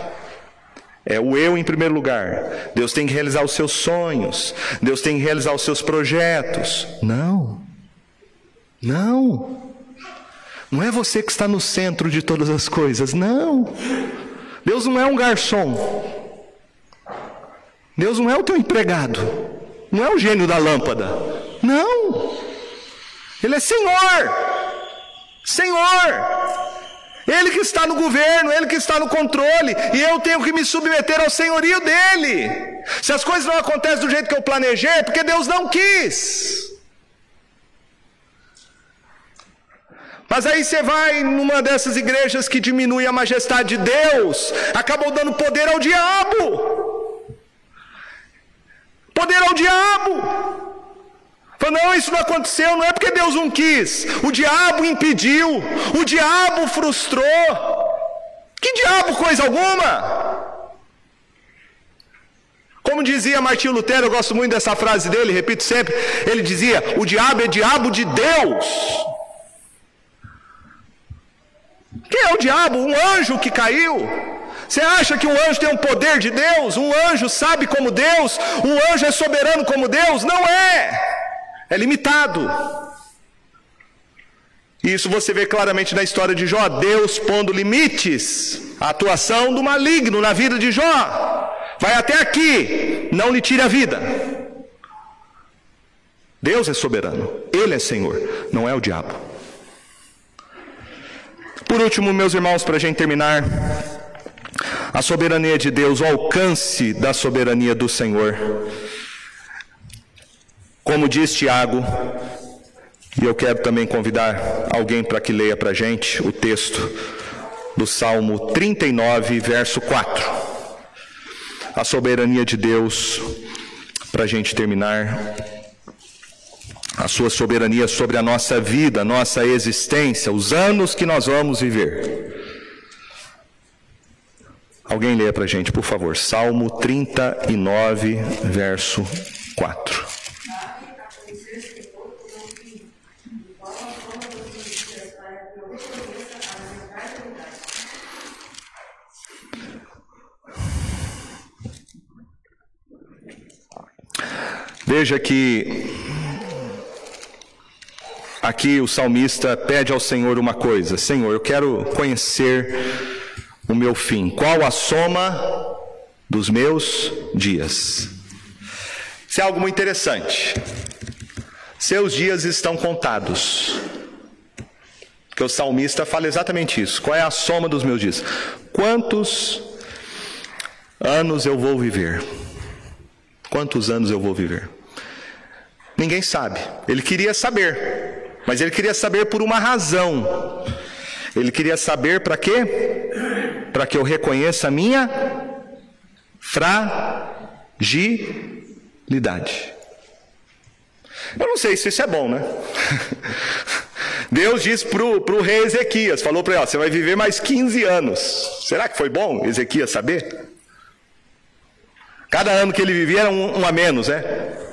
É o eu em primeiro lugar. Deus tem que realizar os seus sonhos. Deus tem que realizar os seus projetos. Não. Não. Não é você que está no centro de todas as coisas, não. Deus não é um garçom. Deus não é o teu empregado. Não é o gênio da lâmpada. Não. Ele é Senhor. Senhor. Ele que está no governo, ele que está no controle, e eu tenho que me submeter ao senhorio dele. Se as coisas não acontecem do jeito que eu planejei, é porque Deus não quis. Mas aí você vai numa dessas igrejas que diminui a majestade de Deus, acabou dando poder ao diabo. Poder ao diabo. Falou, não, isso não aconteceu, não é porque Deus não quis, o diabo impediu, o diabo frustrou. Que diabo, coisa alguma? Como dizia Martinho Lutero, eu gosto muito dessa frase dele, repito sempre, ele dizia: o diabo é diabo de Deus. Quem é o diabo? Um anjo que caiu. Você acha que um anjo tem um poder de Deus? Um anjo sabe como Deus? Um anjo é soberano como Deus? Não é é limitado. Isso você vê claramente na história de Jó, Deus pondo limites à atuação do maligno na vida de Jó. Vai até aqui, não lhe tire a vida. Deus é soberano, Ele é Senhor, não é o diabo. Por último, meus irmãos, para a gente terminar, a soberania de Deus, o alcance da soberania do Senhor. Como diz Tiago, e eu quero também convidar alguém para que leia para a gente o texto do Salmo 39, verso 4. A soberania de Deus, para a gente terminar, a sua soberania sobre a nossa vida, nossa existência, os anos que nós vamos viver. Alguém leia para a gente, por favor, Salmo 39, verso 4. Veja que aqui o salmista pede ao Senhor uma coisa: Senhor, eu quero conhecer o meu fim. Qual a soma dos meus dias? Isso é algo muito interessante. Seus dias estão contados. Porque o salmista fala exatamente isso. Qual é a soma dos meus dias? Quantos anos eu vou viver? Quantos anos eu vou viver? Ninguém sabe. Ele queria saber, mas ele queria saber por uma razão. Ele queria saber para quê? Para que eu reconheça a minha fragilidade. Eu não sei se isso é bom, né? <laughs> Deus disse para o rei Ezequias, falou para ele, você vai viver mais 15 anos. Será que foi bom Ezequias saber? Cada ano que ele vivia era um, um a menos, é?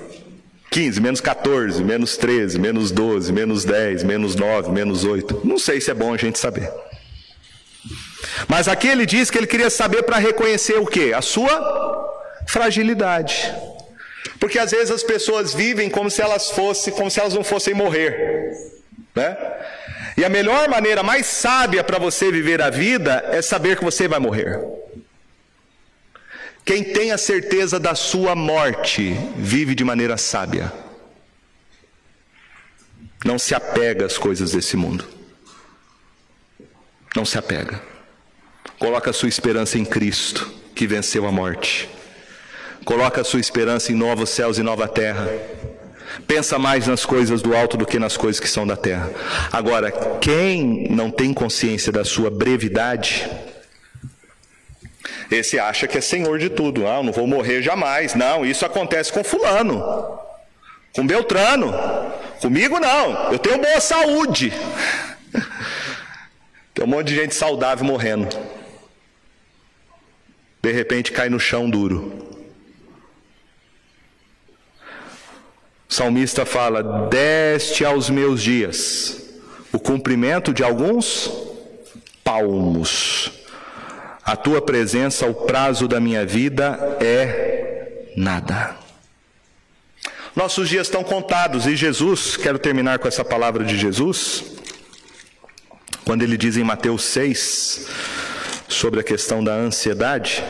15, menos 14, menos 13, menos 12, menos 10, menos 9, menos 8. Não sei se é bom a gente saber. Mas aqui ele diz que ele queria saber para reconhecer o que? A sua fragilidade. Porque às vezes as pessoas vivem como se elas fossem, como se elas não fossem morrer, né? E a melhor maneira, mais sábia para você viver a vida é saber que você vai morrer. Quem tem a certeza da sua morte vive de maneira sábia. Não se apega às coisas desse mundo. Não se apega. Coloca a sua esperança em Cristo, que venceu a morte. Coloca a sua esperança em novos céus e nova terra. Pensa mais nas coisas do alto do que nas coisas que são da terra. Agora, quem não tem consciência da sua brevidade, esse acha que é senhor de tudo. Ah, não vou morrer jamais. Não, isso acontece com fulano, com Beltrano. Comigo não. Eu tenho boa saúde. <laughs> Tem um monte de gente saudável morrendo. De repente cai no chão duro. O salmista fala: Deste aos meus dias o cumprimento de alguns palmos. A tua presença, o prazo da minha vida é nada. Nossos dias estão contados e Jesus, quero terminar com essa palavra de Jesus, quando ele diz em Mateus 6 sobre a questão da ansiedade.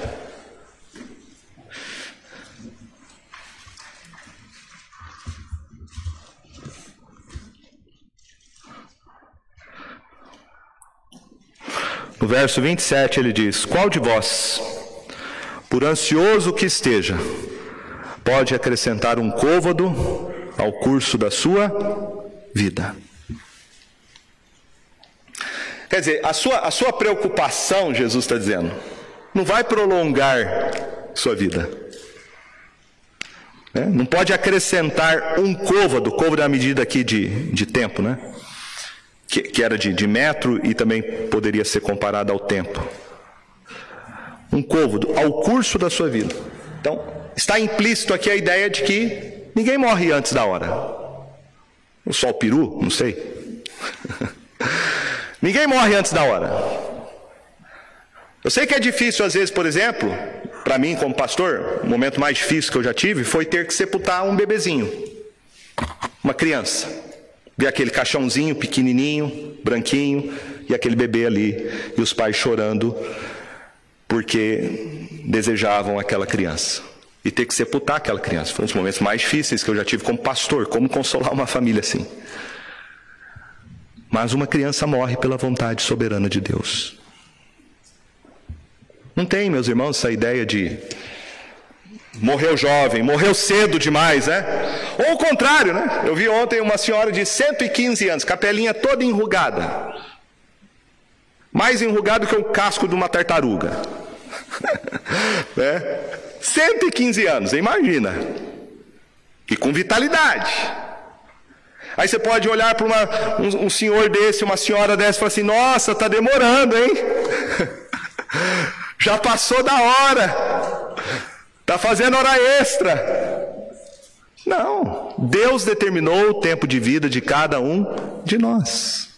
No verso 27 ele diz: Qual de vós, por ansioso que esteja, pode acrescentar um côvado ao curso da sua vida? Quer dizer, a sua, a sua preocupação, Jesus está dizendo, não vai prolongar sua vida. Né? Não pode acrescentar um côvado, côvado é a medida aqui de, de tempo, né? Que, que era de, de metro e também poderia ser comparada ao tempo. Um côvado, ao curso da sua vida. Então, está implícito aqui a ideia de que ninguém morre antes da hora. O sol peru, não sei. <laughs> ninguém morre antes da hora. Eu sei que é difícil, às vezes, por exemplo, para mim como pastor, o momento mais difícil que eu já tive foi ter que sepultar um bebezinho, uma criança. Ver aquele caixãozinho pequenininho, branquinho, e aquele bebê ali, e os pais chorando porque desejavam aquela criança. E ter que sepultar aquela criança. Foi um dos momentos mais difíceis que eu já tive como pastor, como consolar uma família assim. Mas uma criança morre pela vontade soberana de Deus. Não tem, meus irmãos, essa ideia de morreu jovem, morreu cedo demais, né? Ou o contrário, né? Eu vi ontem uma senhora de 115 anos, capelinha toda enrugada. Mais enrugado que o casco de uma tartaruga. <laughs> né? 115 anos, imagina. E com vitalidade. Aí você pode olhar para um, um senhor desse, uma senhora dessa e falar assim: nossa, está demorando, hein? <laughs> Já passou da hora. Está fazendo hora extra. Não. Deus determinou o tempo de vida de cada um de nós.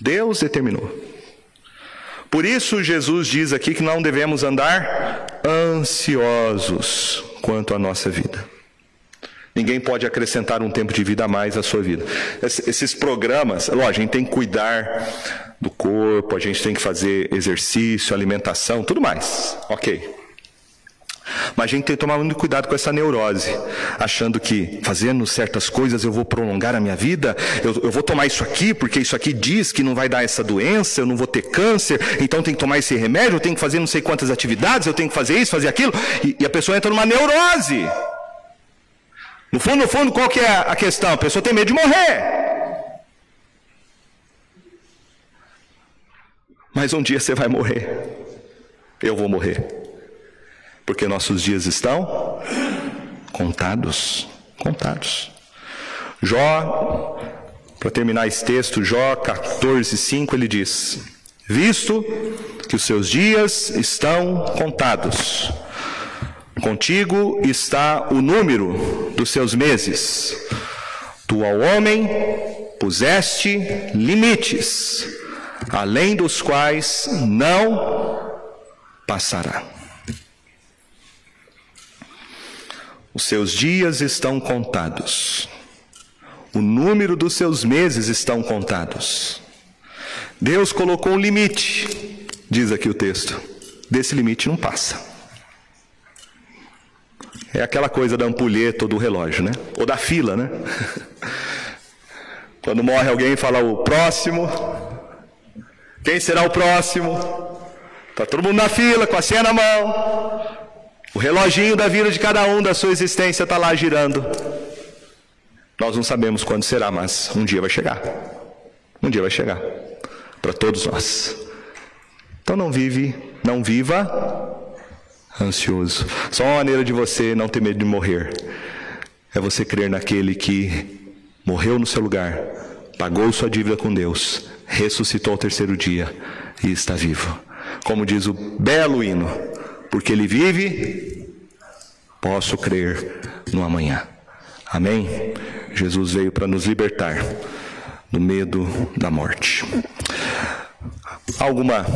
Deus determinou. Por isso, Jesus diz aqui que não devemos andar ansiosos quanto à nossa vida. Ninguém pode acrescentar um tempo de vida a mais à sua vida. Esses programas, lógico, a gente tem que cuidar do corpo, a gente tem que fazer exercício, alimentação, tudo mais. Ok. Mas a gente tem que tomar muito cuidado com essa neurose, achando que fazendo certas coisas eu vou prolongar a minha vida, eu, eu, vou tomar isso aqui, porque isso aqui diz que não vai dar essa doença, eu não vou ter câncer, então tem que tomar esse remédio, eu tenho que fazer não sei quantas atividades, eu tenho que fazer isso, fazer aquilo, e, e a pessoa entra numa neurose. No fundo, no fundo, qual que é a questão? A pessoa tem medo de morrer. Mas um dia você vai morrer. Eu vou morrer porque nossos dias estão contados, contados. Jó, para terminar esse texto, Jó 14, 5, ele diz: Visto que os seus dias estão contados, contigo está o número dos seus meses. Tu ao homem puseste limites, além dos quais não passará. Os seus dias estão contados. O número dos seus meses estão contados. Deus colocou um limite, diz aqui o texto. Desse limite não passa. É aquela coisa da ampulheta ou do relógio, né? Ou da fila, né? <laughs> Quando morre alguém, fala o próximo. Quem será o próximo? Está todo mundo na fila, com a senha na mão. O reloginho da vida de cada um da sua existência está lá girando. Nós não sabemos quando será, mas um dia vai chegar. Um dia vai chegar para todos nós. Então não vive, não viva ansioso. Só uma maneira de você não ter medo de morrer é você crer naquele que morreu no seu lugar, pagou sua dívida com Deus, ressuscitou ao terceiro dia e está vivo. Como diz o belo hino, porque Ele vive, posso crer no amanhã. Amém? Jesus veio para nos libertar do medo da morte. Alguma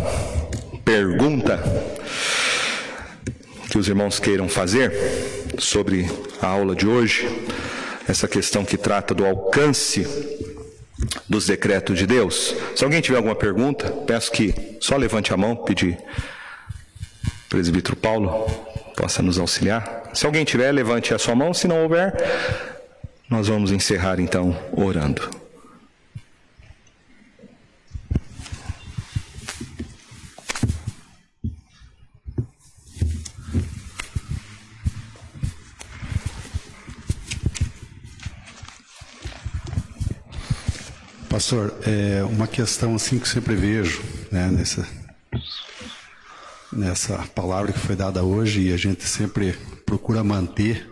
pergunta que os irmãos queiram fazer sobre a aula de hoje? Essa questão que trata do alcance dos decretos de Deus? Se alguém tiver alguma pergunta, peço que só levante a mão, pedir presbítero Paulo possa nos auxiliar. Se alguém tiver, levante a sua mão, se não houver, nós vamos encerrar então orando.
Pastor, é uma questão assim que sempre vejo, né, nessa, nessa palavra que foi dada hoje e a gente sempre procura manter,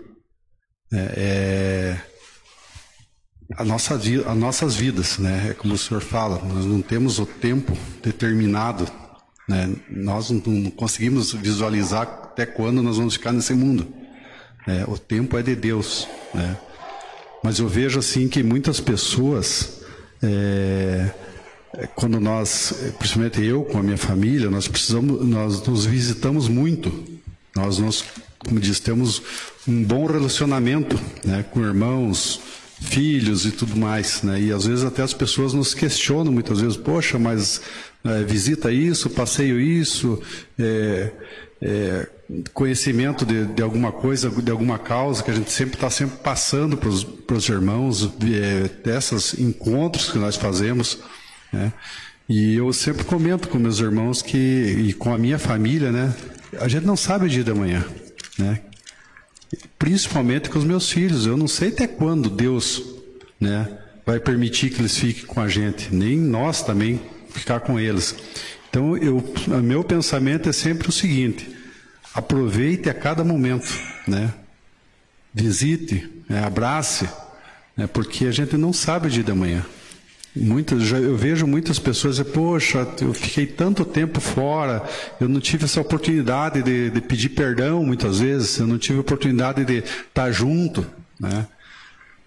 né, é a nossa, as nossas vidas, né? É como o senhor fala, nós não temos o tempo determinado, né? Nós não conseguimos visualizar até quando nós vamos ficar nesse mundo. Né? O tempo é de Deus, né? Mas eu vejo assim que muitas pessoas é, quando nós, principalmente eu com a minha família, nós precisamos, nós nos visitamos muito. Nós, nós como diz, temos um bom relacionamento né, com irmãos, filhos e tudo mais. Né? E às vezes até as pessoas nos questionam muitas vezes, poxa, mas é, visita isso, passeio isso, é, é, conhecimento de, de, alguma coisa, de alguma causa que a gente sempre está sempre passando para os irmãos, é, desses encontros que nós fazemos. Né? E eu sempre comento com meus irmãos que, e com a minha família, né? A gente não sabe o dia da manhã, né? Principalmente com os meus filhos. Eu não sei até quando Deus, né? Vai permitir que eles fiquem com a gente, nem nós também ficar com eles. Então, eu, meu pensamento é sempre o seguinte: aproveite a cada momento, né? Visite, né? abrace, né? porque a gente não sabe o dia da manhã. Muitas, eu vejo muitas pessoas dizer, poxa, eu fiquei tanto tempo fora, eu não tive essa oportunidade de, de pedir perdão muitas vezes, eu não tive a oportunidade de estar junto, né?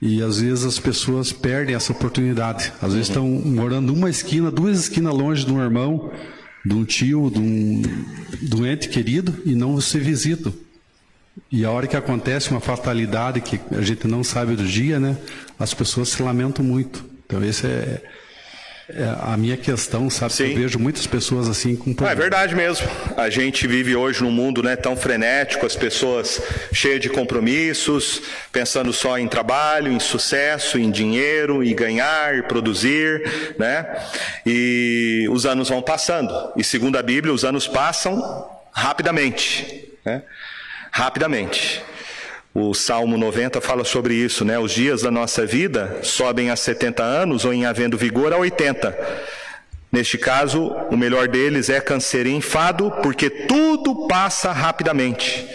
E às vezes as pessoas perdem essa oportunidade. Às vezes estão morando uma esquina, duas esquinas longe de um irmão, de um tio, de um, de um ente querido e não se visitam. E a hora que acontece uma fatalidade que a gente não sabe do dia, né? As pessoas se lamentam muito. Então esse é, é a minha questão, sabe? Sim. Eu vejo muitas pessoas assim com
problema. É verdade mesmo. A gente vive hoje num mundo né, tão frenético, as pessoas cheias de compromissos, pensando só em trabalho, em sucesso, em dinheiro, em ganhar, e produzir, né? E os anos vão passando. E segundo a Bíblia, os anos passam rapidamente, né? Rapidamente. O Salmo 90 fala sobre isso, né? Os dias da nossa vida sobem a 70 anos ou em havendo vigor a 80. Neste caso, o melhor deles é câncer e enfado, porque tudo passa rapidamente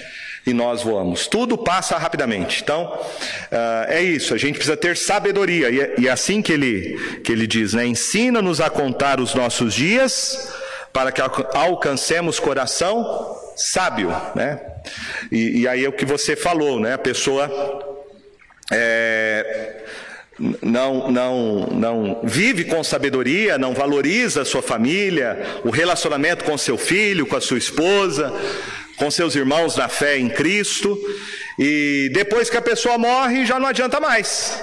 e nós voamos. Tudo passa rapidamente. Então, uh, é isso. A gente precisa ter sabedoria. E é, e é assim que ele, que ele diz, né? Ensina-nos a contar os nossos dias para que alcancemos coração sábio, né? E, e aí é o que você falou, né? A pessoa é, não, não, não vive com sabedoria, não valoriza a sua família, o relacionamento com seu filho, com a sua esposa, com seus irmãos na fé em Cristo, e depois que a pessoa morre já não adianta mais.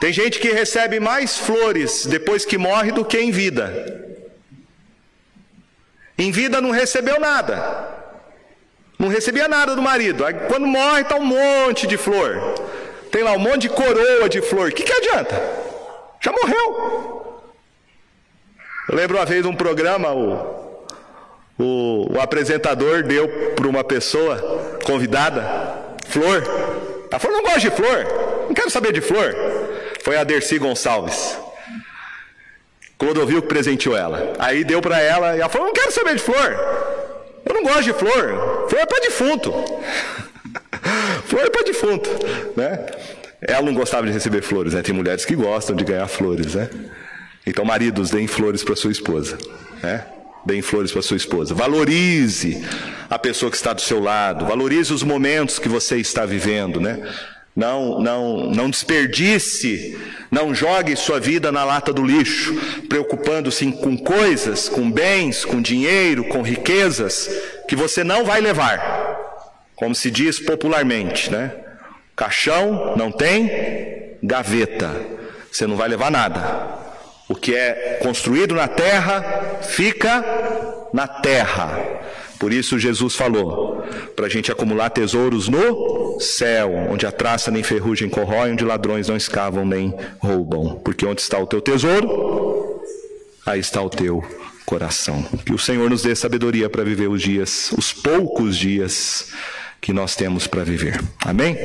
Tem gente que recebe mais flores depois que morre do que em vida. Em vida não recebeu nada. Não recebia nada do marido. Aí, quando morre, está um monte de flor. Tem lá um monte de coroa de flor. O que, que adianta? Já morreu. Eu lembro uma vez de um programa, o, o, o apresentador deu para uma pessoa convidada flor. Ela falou: não gosto de flor, não quero saber de flor. Foi a Dercy Gonçalves. Clodovil que presenteou ela. Aí deu para ela e ela falou: Não quero saber de flor. Eu não gosto de flor. Flor é para defunto. flor é para defunto. Né? Ela não gostava de receber flores, né? Tem mulheres que gostam de ganhar flores, né? Então, maridos, deem flores para sua esposa. Né? Deem flores para sua esposa. Valorize a pessoa que está do seu lado. Valorize os momentos que você está vivendo, né? Não, não, não desperdice, não jogue sua vida na lata do lixo, preocupando-se com coisas, com bens, com dinheiro, com riquezas que você não vai levar. Como se diz popularmente, né? Caixão não tem gaveta. você não vai levar nada. O que é construído na terra fica na terra. Por isso Jesus falou para a gente acumular tesouros no céu, onde a traça nem ferrugem corrói, onde ladrões não escavam nem roubam. Porque onde está o teu tesouro, aí está o teu coração. Que o Senhor nos dê sabedoria para viver os dias, os poucos dias que nós temos para viver. Amém?